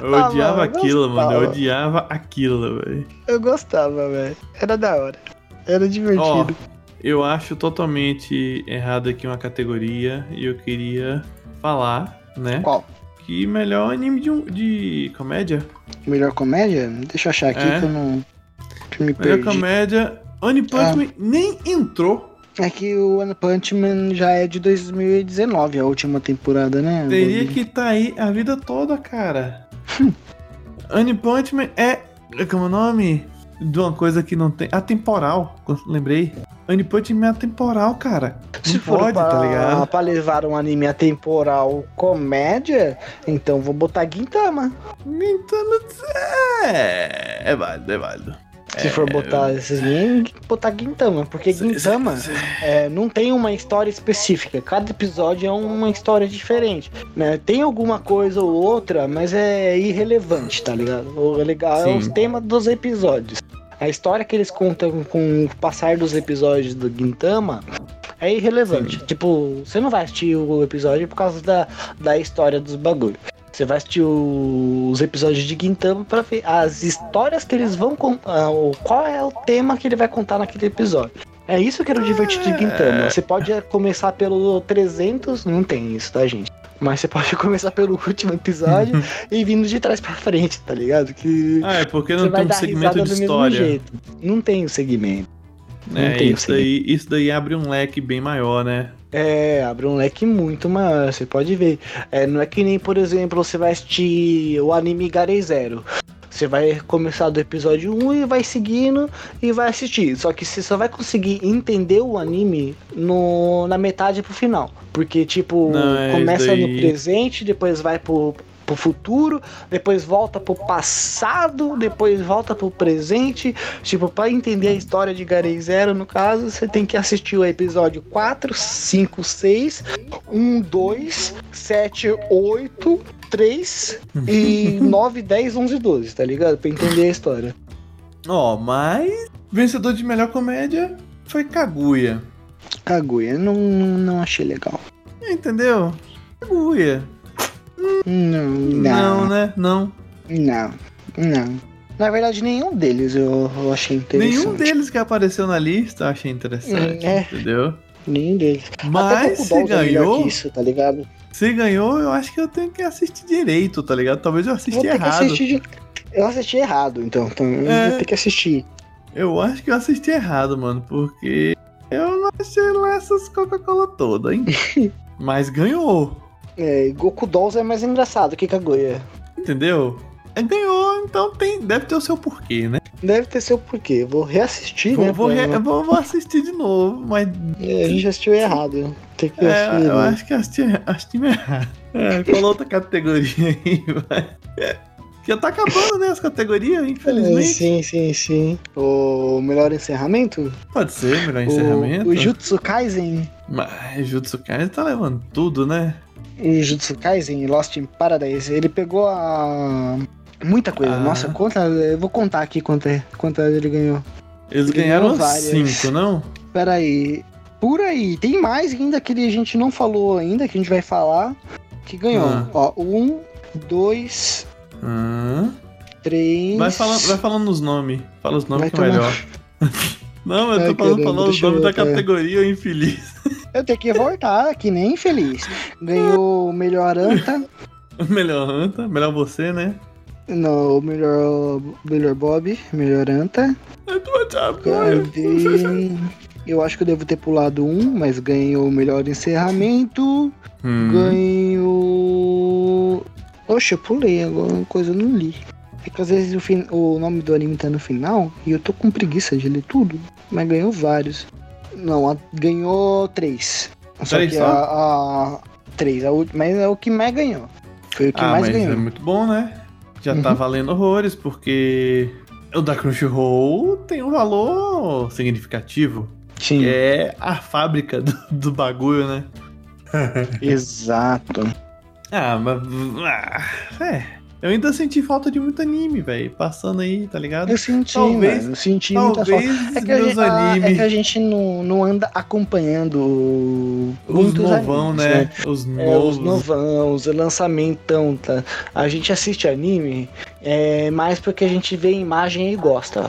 Eu Ah, odiava mano, eu aquilo, mano. Eu gostava. odiava aquilo, velho. Eu gostava, velho. Era da hora. Era divertido. Eu acho totalmente errado aqui uma categoria e eu queria falar, né? Qual? Que melhor anime de, um- de comédia. Melhor comédia? Deixa eu achar aqui É. que eu não. Que eu me Melhor perdi. comédia. One Punch Ah. Man nem entrou. É que o One Punch Man já é de 2019, a última temporada, né? Teria que estar aí a vida toda, cara. [LAUGHS] One Punch Man é. Como é o nome? De uma coisa que não tem. Atemporal. Lembrei. One Punch Man é atemporal, cara. Se Não for pode, pra, tá ligado? pra levar um anime atemporal comédia, então vou botar Gintama. Então, é. É válido, é válido. Se for botar esses links, botar Gintama. Porque Gintama é, não tem uma história específica. Cada episódio é uma história diferente. Né? Tem alguma coisa ou outra, mas é irrelevante, tá ligado? O legal é Sim. os temas dos episódios. A história que eles contam com o passar dos episódios do Gintama é irrelevante. Tipo, você não vai assistir o episódio por causa da, da história dos bagulhos. Você vai assistir os episódios de Gintama pra ver as histórias que eles vão contar. o- Qual é o tema que ele vai contar naquele episódio. É isso que era o divertido de Gintama. Você pode começar pelo 300, não tem isso, tá, gente? Mas você pode [LAUGHS] começar pelo último episódio [LAUGHS] e vindo de trás pra frente, tá ligado? Que Ah, é porque não tem um segmento de história. Não tem o segmento. Não É, tem isso sim. daí, isso daí abre um leque bem maior, né? É, abre um leque muito maior, você pode ver. É, não é que nem, por exemplo, você vai assistir o anime Garei Zero. Você vai começar do episódio 1 e vai seguindo e vai assistir. Só que você só vai conseguir entender o anime no, na metade pro final. Porque, tipo, Não, é começa isso no daí. presente, depois vai pro pro futuro, depois volta pro passado, depois volta pro presente. Tipo, pra entender a história de Garei Zero, no caso, você tem que assistir o episódio 4, 5, 6, 1, 2, 7, 8, 3 e 9, 10, 11, 12, tá ligado? Pra entender a história. Ó, mas vencedor de melhor comédia foi Kaguya. Kaguya, não, não achei legal. Entendeu? Kaguya. Não, Não, não, né? Não. não, não. Na verdade, nenhum deles eu, eu achei interessante. Nenhum deles que apareceu na lista eu achei interessante, é. entendeu? Nenhum deles. Mas se é melhor ganhou, isso, tá ligado? se ganhou, eu acho que eu tenho que assistir direito, tá ligado? Talvez eu assisti errado. assistir Eu assisti errado, então, então eu É. vou ter que assistir. Eu acho que eu assisti errado, mano, porque eu não achei lá essas Coca-Cola todas, hein? [LAUGHS] Mas ganhou, É, Goku Dolls é mais engraçado que Kaguya. entendeu? É, ganhou, então tem, deve ter o seu porquê, né? Deve ter seu porquê. Vou reassistir, Vou, né? vou, re- vou, vou assistir de novo, mas É, a gente assistiu errado. Tem que é, assistir. eu né? acho que assisti, assisti errado. É, qual outra categoria aí, vai? Já tá acabando, né, as categorias, É, infelizmente. sim, sim, sim. O melhor encerramento? Pode ser, melhor O- encerramento. O, Jutsu Kaisen. Mas Jutsu Kaisen tá levando tudo, né? O Jutsu Kaisen Lost in Paradise. Ele pegou a. Muita coisa. Ah. Nossa, conta. Eu vou contar aqui quanto, quanto ele ganhou. Eles Ele ganharam várias. cinco, não? Pera aí. Por aí. Tem mais ainda que a gente não falou ainda, que a gente vai falar. Que ganhou. Ah. Ó, um, dois, Ah, três. vai, falando, vai falando os nomes. Fala os nomes Vai que é melhor. [LAUGHS] Não, eu tô Ai, falando, caramba, falando os nomes da categoria infeliz. [LAUGHS] Eu tenho que voltar, que nem feliz. Ganhou o melhor anta. [LAUGHS] melhor Anta, melhor você, né? Não, o melhor, melhor Bob, melhor anta. Cadê? Eu acho que eu devo ter pulado um, mas ganhou o melhor encerramento. Hum. Ganhou. Oxe, eu pulei agora, uma coisa eu não li. É que às vezes o, fin- o nome do anime tá no final e eu tô com preguiça de ler tudo. Mas ganhou vários. Não, a- ganhou três. Só Três que só? a, a- Três, a última, mas é o que mais ganhou. Foi o que ah, mais mas ganhou. é muito bom, né? Já tá Uhum. valendo horrores, porque o da Crunchyroll tem um valor significativo. Sim, Que é a fábrica do, do bagulho, né? [LAUGHS] [LAUGHS] exato. Ah, mas. Ah, é. Eu ainda senti falta de muito anime, velho. Passando aí, tá ligado? Eu senti, Talvez- mano, eu senti muita falta. Talvez É que, a meus a- é animes. que a gente não, não anda acompanhando Os novão, animes, né? Os É, novos. os novão, os lançamentão, tá? A gente assiste anime é, mais porque a gente vê imagem e gosta.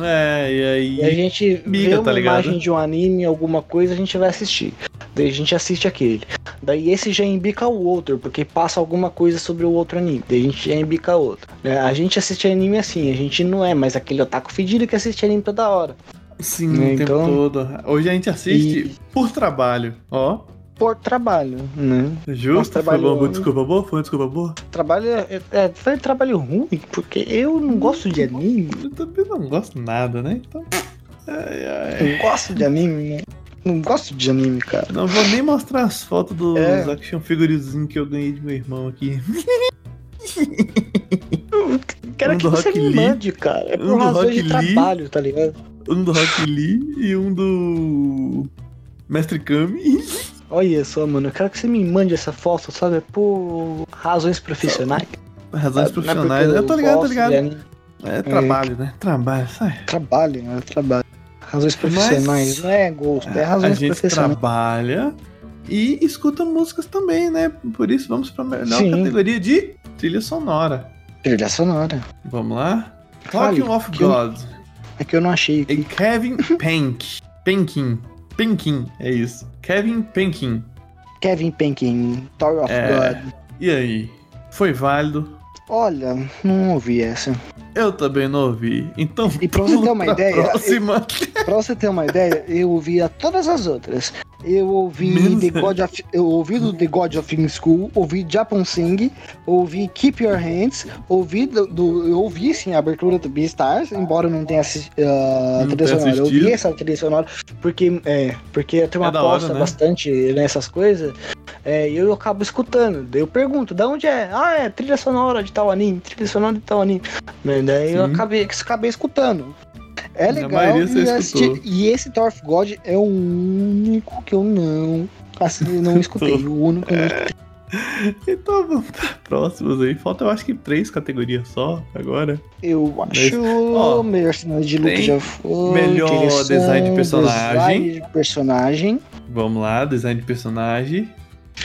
É, e aí. E a gente Miga, vê uma tá imagem de um anime, alguma coisa, a gente vai assistir. Daí a gente assiste aquele. Daí esse já embica o outro, porque passa alguma coisa sobre o outo anime. Daí a gente já embica outro. né? A gente assiste anime assim, a gente não é mais aquele otaku fedido que assiste anime toda hora. Sim, Né, o tempo então- todo. Hoje a gente assiste E- por trabalho. Ó. Por trabalho, né? Justo, Nossa, foi trabalho- bom, desculpa boa? Foi uma desculpa boa? Trabalho é, é, foi trabalho ruim, porque eu não gosto de anime. Eu também não gosto nada, né? Então. Ai, ai. Não gosto de anime, né? Não gosto de anime, cara. Não vou nem mostrar as fotos dos É. action figurizinhos que eu ganhei de meu irmão aqui. Quero Um que você Rock me Lee, mande, cara. É um por do razões de Lee. trabalho, tá ligado? Um do Rock Lee e um do. Mestre Kami. Olha só, mano. Eu quero que você me mande essa foto, sabe? Por razões profissionais. Razões é profissionais. porque Eu tô ligado, tô ligado. anime. É trabalho, né? Trabalho, sai. Trabalho, né? Trabalho. Razões profissionais. Não é gosto, é A razões gente profissionais. trabalha e escuta músicas também, né? Por isso vamos pra melhor Sim. categoria de trilha sonora. Trilha sonora. Vamos lá? Fale, Talking of que eu- God. É que eu não achei. E Kevin Penk. Penkin. Penkin, é isso. Kevin Penkin. Kevin Penkin, Tower of É. God. E aí? Foi válido? Olha, não ouvi essa. Eu também não ouvi. Então, E pra você ter uma ideia, próxima. Pra você ter uma ideia, eu ouvia todas as outras. Eu ouvi Menos The God of, eu ouvi do The God of Film School, ouvi Japan Sing, ouvi Keep Your Hands, ouvi do, do- eu ouvi sim a abertura do Beastars, embora eu não tenha assistido a Não trilha sonora. Eu ouvi essa trilha sonora porque é, porque tem uma É da hora, aposta né? bastante nessas coisas. é, e eu acabo escutando. Eu pergunto, da onde é? Ah, é trilha sonora de tal anime, trilha sonora de tal anime. Né, Daí eu Sim. acabei, acabei escutando. É legal. e, assisti- e esse of God é o único que eu não. Assim, [LAUGHS] não escutei. O único que eu não escutei. Então vamos para próximos aí. Falta eu acho que três categorias só agora. Eu acho ó, melhor cenário de look já foi. melhor design de personagem. design de personagem. Vamos lá, design de personagem.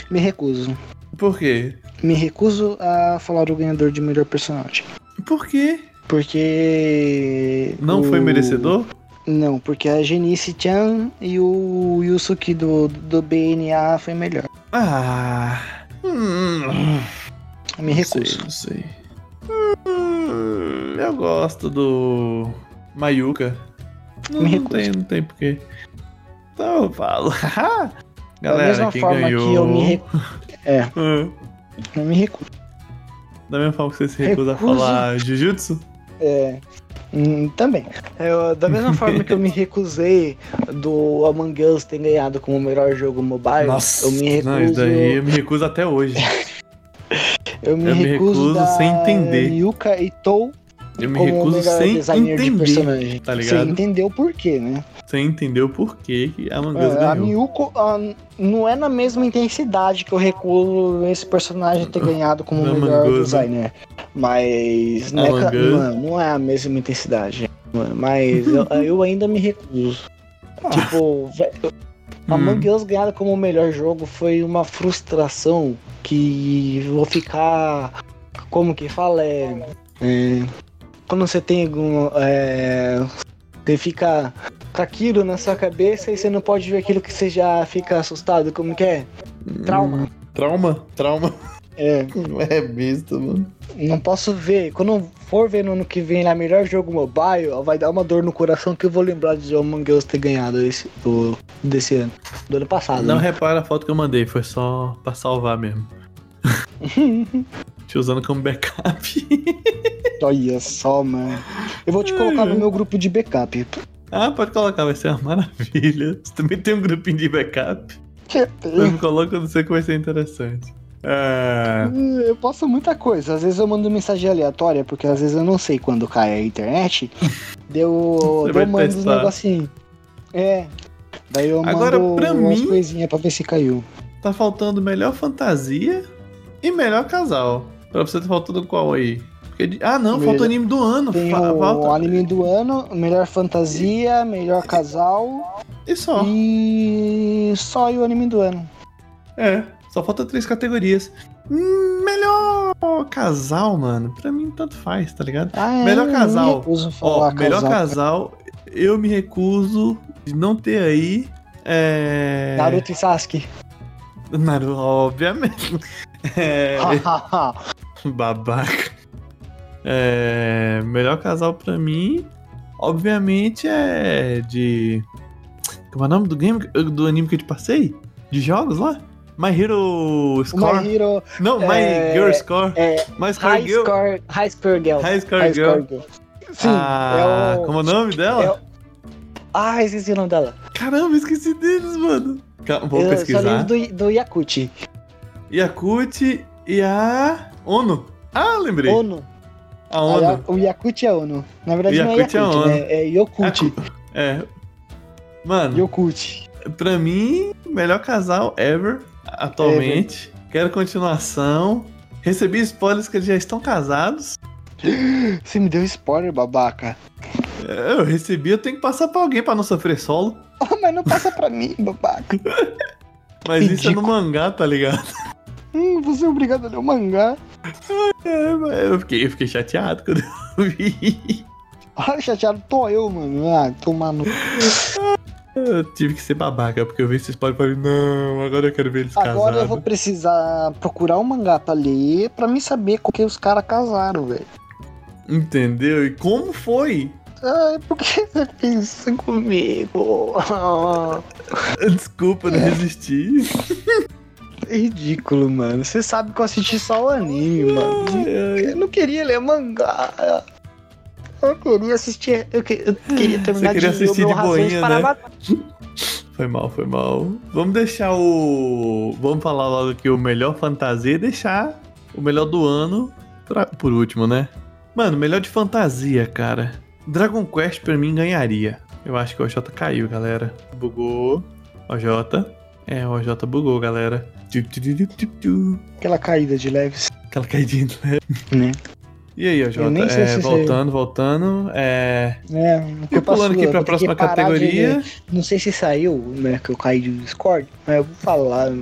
Me recuso. Por quê? Me recuso a falar o ganhador de melhor personagem. Por quê? Porque. Não foi o- merecedor? Não, porque a Genice Chan e o Yusuke do, do BNA foi melhor. Ah. Hum, Me recuso. Não sei, não sei. Hum, eu gosto do Mayuka. Não, Me não recuso. tem, não tem porquê. Então eu falo. [LAUGHS] da Galera, mesma quem forma ganhou. que eu me recuso. [LAUGHS] É, Hum, eu me recuso. Da mesma forma que você se recusa Recuso. a falar Jujutsu? É. hum, também. Eu, da mesma [LAUGHS] forma que eu me recusei do Among Us ter ganhado como melhor jogo mobile, eu me recuso. Não, isso daí eu me recuso até hoje. [LAUGHS] eu me eu me recuso, recuso da sem entender. Yuka Itou Eu me recuso melhor sem designer de entender. tá Você ligado? entendeu por quê, né? Sem entender o porquê que a Among Us É, a ganhou. Miyuko ah, não é na mesma intensidade que eu recuso esse personagem ter [LAUGHS] ganhado como Da melhor Us, designer. Mas não é, Us. não, é- a mesma intensidade. Mas eu, [LAUGHS] eu ainda me recuso. Tipo, vé- Hum. Among Us ganhado como melhor jogo foi uma frustração que vou ficar. Como que fala? É, é, quando você tem algum. É, você fica com aquilo na sua cabeça e você não pode ver aquilo que você já fica assustado. Como que é? Trauma. Hum, Trauma? Trauma. É, [LAUGHS] É besta, mano. não posso ver. Quando for ver no ano que vem lá melhor jogo mobile, vai dar uma dor no coração que eu vou lembrar de Among Us ter ganhado esse, do, desse ano. Do ano passado. Não né? repara a foto que eu mandei, foi só pra salvar mesmo. [LAUGHS] Te usando como backup. [LAUGHS] Olha só, mano. Eu vou te colocar no meu grupo de backup. ah, pode colocar, vai ser uma maravilha. Você também tem um grupinho de backup. Mas me coloca, eu não sei que vai ser interessante. Ah, Eu posto muita coisa. Às vezes eu mando mensagem aleatória, porque às vezes eu não sei quando cai a internet. Deu, [LAUGHS] Você deu mando uns negocinhos. É. Daí eu Agora, mando pra umas mim- coisinhas pra ver se caiu. tá faltando melhor fantasia e melhor casal. Pra você tá faltando qual aí? Porque Ah, não, falta o Melhor- anime do ano. Tem Fa- o falta- anime do ano, melhor fantasia, melhor casal E só. e só e o anime do ano. É, só falta três categorias. Melhor casal, mano. Pra mim, tanto faz, tá ligado? Ah, é, Melhor eu casal. Ó, melhor casal. casal, eu me recuso de não ter aí. É. Naruto e Sasuke. Naruto, obviamente. [LAUGHS] É. [LAUGHS] Babaca. É. Melhor casal pra mim, obviamente, é de. Como é o nome do game? Do anime que eu te passei? De jogos lá? My Hero Score? My Hero Não, My é- Girl Score. é My Score High Girl. Score, High Score Girl. High Score High Girl. Score Girl. Sim, ah, é o... Como é o nome dela? é o- Ah, esqueci o nome dela. Caramba, esqueci deles, mano. Calma, vou eu pesquisar. só lembro do, do Yakut. Yakut e a ONU. Ah, lembrei. Ono. A ONU. O Yakut é Ono. Na verdade O não é Yakut é Yakut, Ono. né? É Yokut. É. Mano, Yokut. pra mim, melhor casal ever, atualmente. Quero continuação. Recebi spoilers que eles já estão casados. [GASPS] Você me deu spoiler, babaca. É, Eu recebi, eu tenho que passar pra alguém pra não sofrer solo. [LAUGHS] Ah, mas não passa pra mim, babaca. [LAUGHS] Mas isso é no mangá, tá ligado? Hum, você é obrigado a ler o mangá. É, eu fiquei, eu fiquei chateado quando eu [LAUGHS] vi. Ah, chateado tô eu, mano. Ah, tomar no. Eu tive que ser babaca, porque eu vi esse spoiler e falei, não, agora eu quero ver eles Agora casados. eu vou precisar procurar um mangá pra ler pra me saber com que os caras casaram, velho. Entendeu? E como foi? Ai, por que [LAUGHS] você fez isso comigo? [LAUGHS] Desculpa, eu não resisti. É ridículo, mano. Você sabe que eu assisti só o anime, mano. Eu não queria ler mangá. Eu queria assistir. Eu, que- eu queria terminar queria de assistir de boinha, né? Matar. Foi mal, foi mal. Vamos deixar o. Vamos falar logo aqui o melhor fantasia e deixar o melhor do ano pra... por último, né? Mano, melhor de fantasia, cara. Dragon Quest pra mim ganharia. Eu acho que o OJ caiu, galera. Bugou. OJ. É, o OJ bugou, galera. Tu, tu, tu, tu. Aquela caída de leves, Aquela caidinha, né? E aí, OJ? Eu nem sei É, se voltando, voltando. É. É, E pulando aqui pra próxima categoria. de- Não sei se saiu, né, que eu caí do Discord, mas eu vou falar.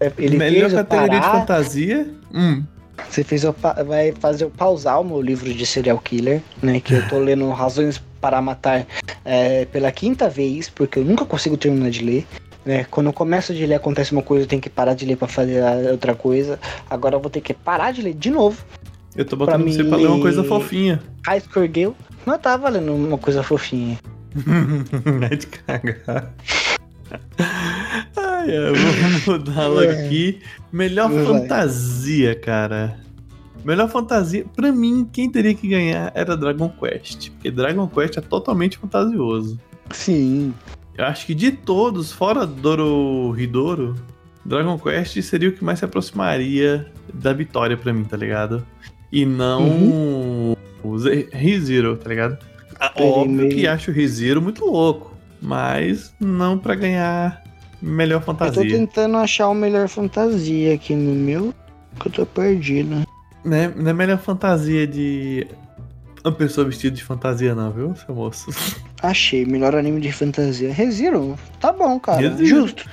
É, Ele melhor categoria de parar, fantasia. Hum. Você fez eu pa- vai fazer eu pausar o meu livro de serial killer, né? Que eu tô lendo Razões para Matar é, pela quinta vez, porque eu nunca consigo terminar de ler. Né? Quando eu começo de ler, acontece uma coisa, eu tenho que parar de ler pra fazer outra coisa. Agora eu vou ter que parar de ler de novo. Eu tô botando Pra você pra ler uma coisa fofinha. High Score Girl. Não tava lendo uma coisa fofinha. [LAUGHS] é de cagar. Ai, ai, vamos mudar logo É. aqui. Melhor Vai. fantasia, cara. Melhor fantasia, pra mim, quem teria que ganhar era Dragon Quest. Porque Dragon Quest é totalmente fantasioso. Sim. Eu acho que de todos, fora Doro Hidoro, Dragon Quest seria o que mais se aproximaria da vitória pra mim, tá ligado? E não o Ze- ReZero, tá ligado? Ah, Óbvio que acho o ReZero muito louco, mas não pra ganhar melhor Eu tô fantasia. tentando achar o melhor fantasia aqui no meu, que eu tô perdido. Não é, não é melhor fantasia de uma pessoa vestida de fantasia não, viu, seu moço? Achei, melhor anime de fantasia. ReZero, tá bom, cara. ReZero. Justo.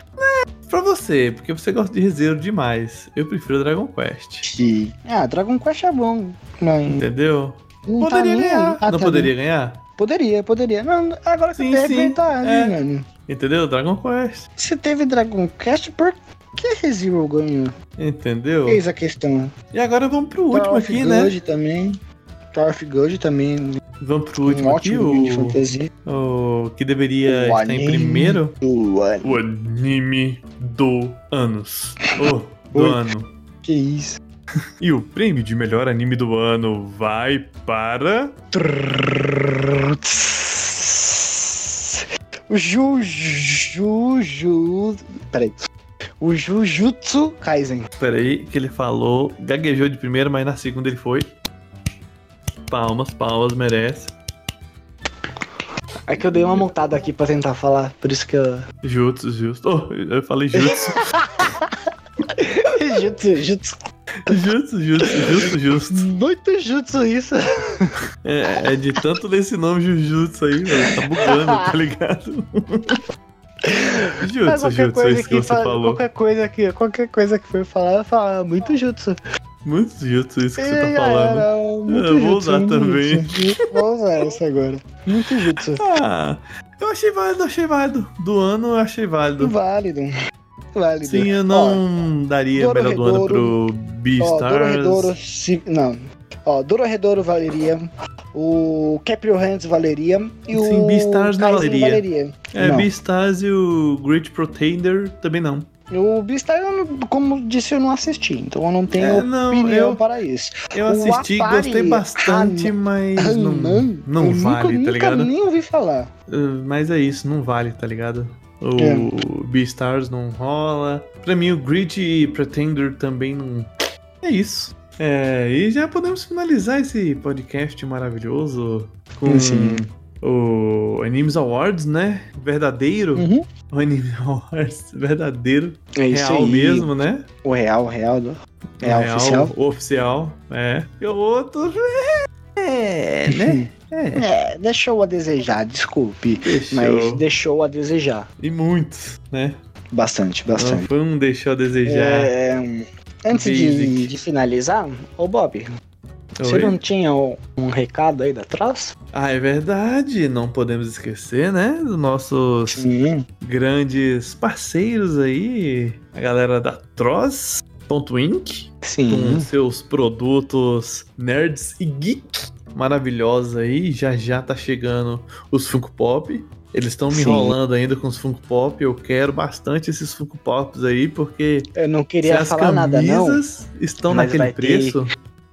pra você, porque você gosta de ReZero demais. Eu prefiro Dragon Quest. Sim. Ah, Dragon Quest é bom. Não, Entendeu? não tá Poderia nem aí. ganhar. Ah, não tá poderia ganhar? Poderia, poderia. Não, agora que Sim, é sim, verdade, é. mano. Entendeu? Dragon Quest. Se teve Dragon Quest, por que ReZero ganhou? Entendeu? Eis a questão. E agora vamos pro último aqui, né? God também. Tower of God também. Vamos pro Um último aqui, ótimo anime de fantasia. o que deveria O estar em primeiro. Do ano. O anime do anos. Oh, do Oi. ano. Que isso? E o prêmio de melhor anime do ano vai para. O Juju. Ju, peraí. O Jujutsu Kaisen. Peraí, que ele falou. Gaguejou de primeiro, mas na segunda ele foi. Palmas, palmas, merece. É que eu dei uma montada aqui pra tentar falar, por isso que eu. Jutsu, justo. Oh, eu falei jutsu. [LAUGHS] [LAUGHS] Jutsu, jutsu. jutsu, jutsu, justo, justo. Muito jutsu isso. É, é de tanto ler esse nome Jujutsu aí, mano. Tá bugando, tá ligado? Jutsu, qualquer jutsu, é coisa isso que que você fa- falou. qualquer coisa que qualquer coisa que for falar, fala muito jutsu. Muito jutsu isso que você tá falando. era muito Eu vou usar também. Vou usar essa agora. Muito jutsu. Ah, eu achei válido, achei válido. Do ano eu achei válido. Válido. Válido. Sim, eu não daria Doro melhor do ano pro Ó, Beastars. Dororedoro, se... não. Ó, Dororedoro valeria, o Caprio Hands valeria e o Sim, Beastars não Kaizen valeria. É, Não. Beastars e o Great Pretender também não. O Beastars, não- como disse, eu não assisti, então eu não tenho É, não, opinião eu- para isso. Eu O assisti, Atari gostei bastante, mas não, não eu vale, nunca, tá ligado? Nunca nem ouvi falar. Uh, Mas é isso, não vale, tá ligado? O É. Beastars não rola. Pra mim, o Grid Pretender também não. É isso. É, e já podemos finalizar esse podcast maravilhoso com Sim. o Animes Awards, né? Verdadeiro. Uhum. [LAUGHS] O Anime Awards verdadeiro. É isso real aí. mesmo, né? O real, o real, do... O real, oficial. O oficial, é. E o outro. [LAUGHS] É, né? [LAUGHS] É. É, deixou a desejar, desculpe. Deixou. Mas deixou a desejar. E muitos, né? Bastante, Não bastante. foi um deixou a desejar. É, antes de, de finalizar, ô Bob, você não tinha um, um recado aí da Tross? Ah, é verdade. Não podemos esquecer, né? Dos nossos Sim. grandes parceiros aí. A galera da Tross.inc. Com Sim. seus produtos nerds e geek maravilhosos aí. Já já tá chegando os Funko Pop. Eles estão me enrolando ainda com os Funko Pop. Eu quero bastante esses Funko Pops aí, porque Eu não queria as falar nada, não. camisas estão naquele vai ter- preço.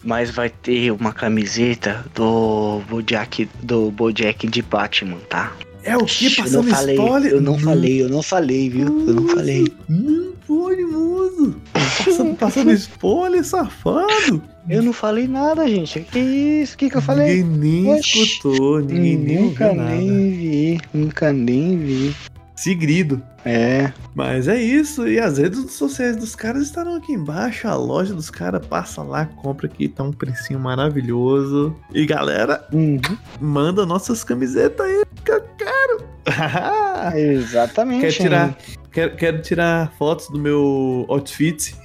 Mas vai ter uma camiseta do Bojack, do Bojack de Batman, tá? É o que? Eu Passando não falei, spoiler? eu não falei, eu não falei, viu? Eu não falei. Não pode, moço. Passando, passando spoiler, safado. Eu não falei nada, gente. Que isso? O que, que eu falei? Ninguém nem Oxi. escutou, ninguém nem nunca nem nada. vi, nunca nem vi. Segredo. É, Mas é isso, e as redes sociais dos caras estarão aqui embaixo. A loja dos caras, passa lá, compra aqui, tá um precinho maravilhoso. E galera, uhum, manda nossas camisetas aí, que eu quero. [LAUGHS] exatamente. quero tirar, quero, quero tirar fotos do meu outfit.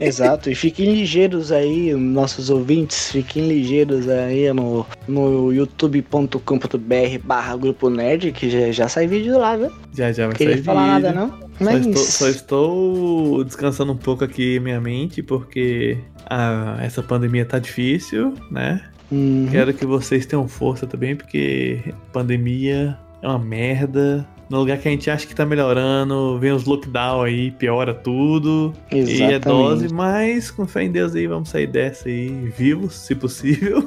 Exato, e fiquem ligeiros aí, nossos ouvintes, fiquem ligeiros aí no, no youtube.com.br barra grupo nerd, que já, já sai vídeo lá, viu? Já já vai Queria sair falar vídeo. nada, não? Só Mas estou, só estou descansando um pouco aqui minha mente, porque ah, essa pandemia tá difícil, né? Uhum. Quero que vocês tenham força também, porque pandemia é uma merda. No lugar que a gente acha que tá melhorando, vem os lockdown aí, piora tudo. E é Exatamente. dose, mas com fé em Deus aí, vamos sair dessa aí vivos, se possível.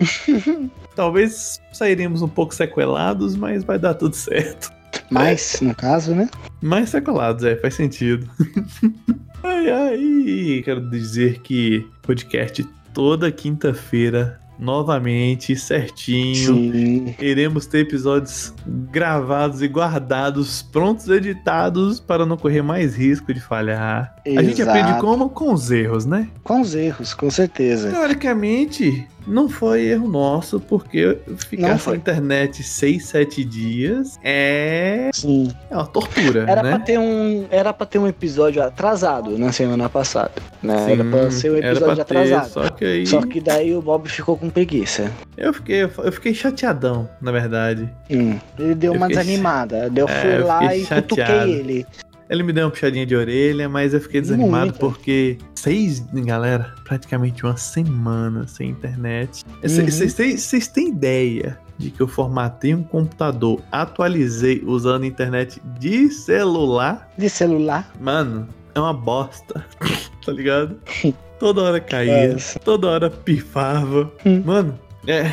[LAUGHS] Talvez sairemos um pouco sequelados, mas vai dar tudo certo. Mas, no caso, né? Mais sequelados, é, faz sentido. [LAUGHS] ai, ai, quero dizer que podcast toda quinta-feira, novamente, certinho. Sim. Iremos ter episódios gravados e guardados, prontos, editados, para não correr mais risco de falhar. A gente Exato. aprende como? Com os erros, né? Com os erros, com certeza. Teoricamente, não foi erro nosso, porque ficar sem internet 6, 7 dias é, Sim. é uma tortura, Era né? pra ter um. Era pra ter um episódio atrasado na semana passada. Né? era pra ser um episódio ter, atrasado. Só que aí Só que daí o Bob ficou com preguiça. eu, fiquei, eu fiquei chateadão, na verdade. Hum, ele deu Eu uma fiquei- desanimada. Eu É, fui eu lá e cutuquei chateado. ele. Ele me deu uma puxadinha de orelha, mas eu fiquei desanimado Muito. porque seis, galera, praticamente uma semana sem internet. Uhum. Vocês têm ideia de que eu formatei um computador, atualizei usando internet de celular? De celular. Mano, é uma bosta, [LAUGHS] tá ligado? [LAUGHS] Toda hora caía, Nossa. toda hora pifava. Hum. Mano, é.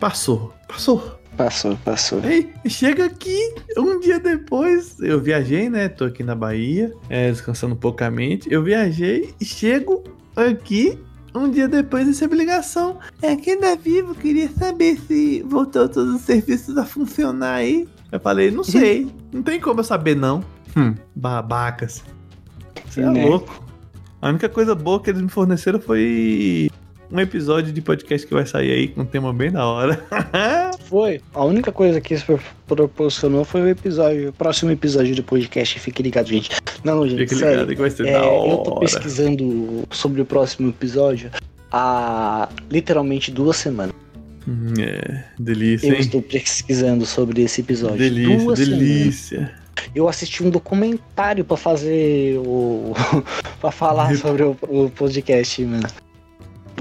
Passou, passou. Passou, passou. Aí, chega aqui, um dia depois, eu viajei, né? Tô aqui na Bahia, é, descansando poucamente. Eu viajei e chego aqui. Um dia depois recebo ligação. É, quem tá vivo queria saber se voltou todos os serviços a funcionar aí. Eu falei, não [LAUGHS] sei. Não tem como eu saber, não. Hum, babacas. Você é Né? louco. A única coisa boa que eles me forneceram foi um episódio de podcast que vai sair aí com um tema bem da hora. [LAUGHS] Foi. A única coisa que isso proporcionou foi o episódio, o próximo episódio do podcast. Fique ligado, gente. Não, gente, Fica sério. ligado que vai ser É, da hora. eu tô pesquisando sobre o próximo episódio há literalmente duas semanas. Hum, É, delícia, Eu hein? estou pesquisando sobre esse episódio. Delícia, duas semanas. delícia. Eu assisti um documentário pra fazer o. [LAUGHS] pra falar sobre o, o podcast, mano.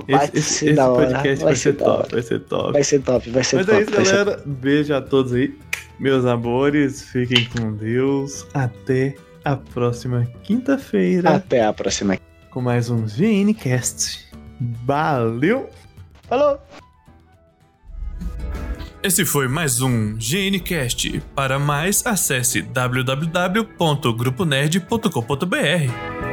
Vai Esse, ser esse da hora. podcast vai, ser top, vai ser top. Vai ser top, vai ser Mas top. é isso, vai ser galera. Beijo a todos aí. Meus amores, fiquem com Deus. Até a próxima quinta-feira Até a próxima. com mais um GNCast. Valeu! Falou! Esse foi mais um GNCast. Para mais, acesse www.gruponerd.com.br.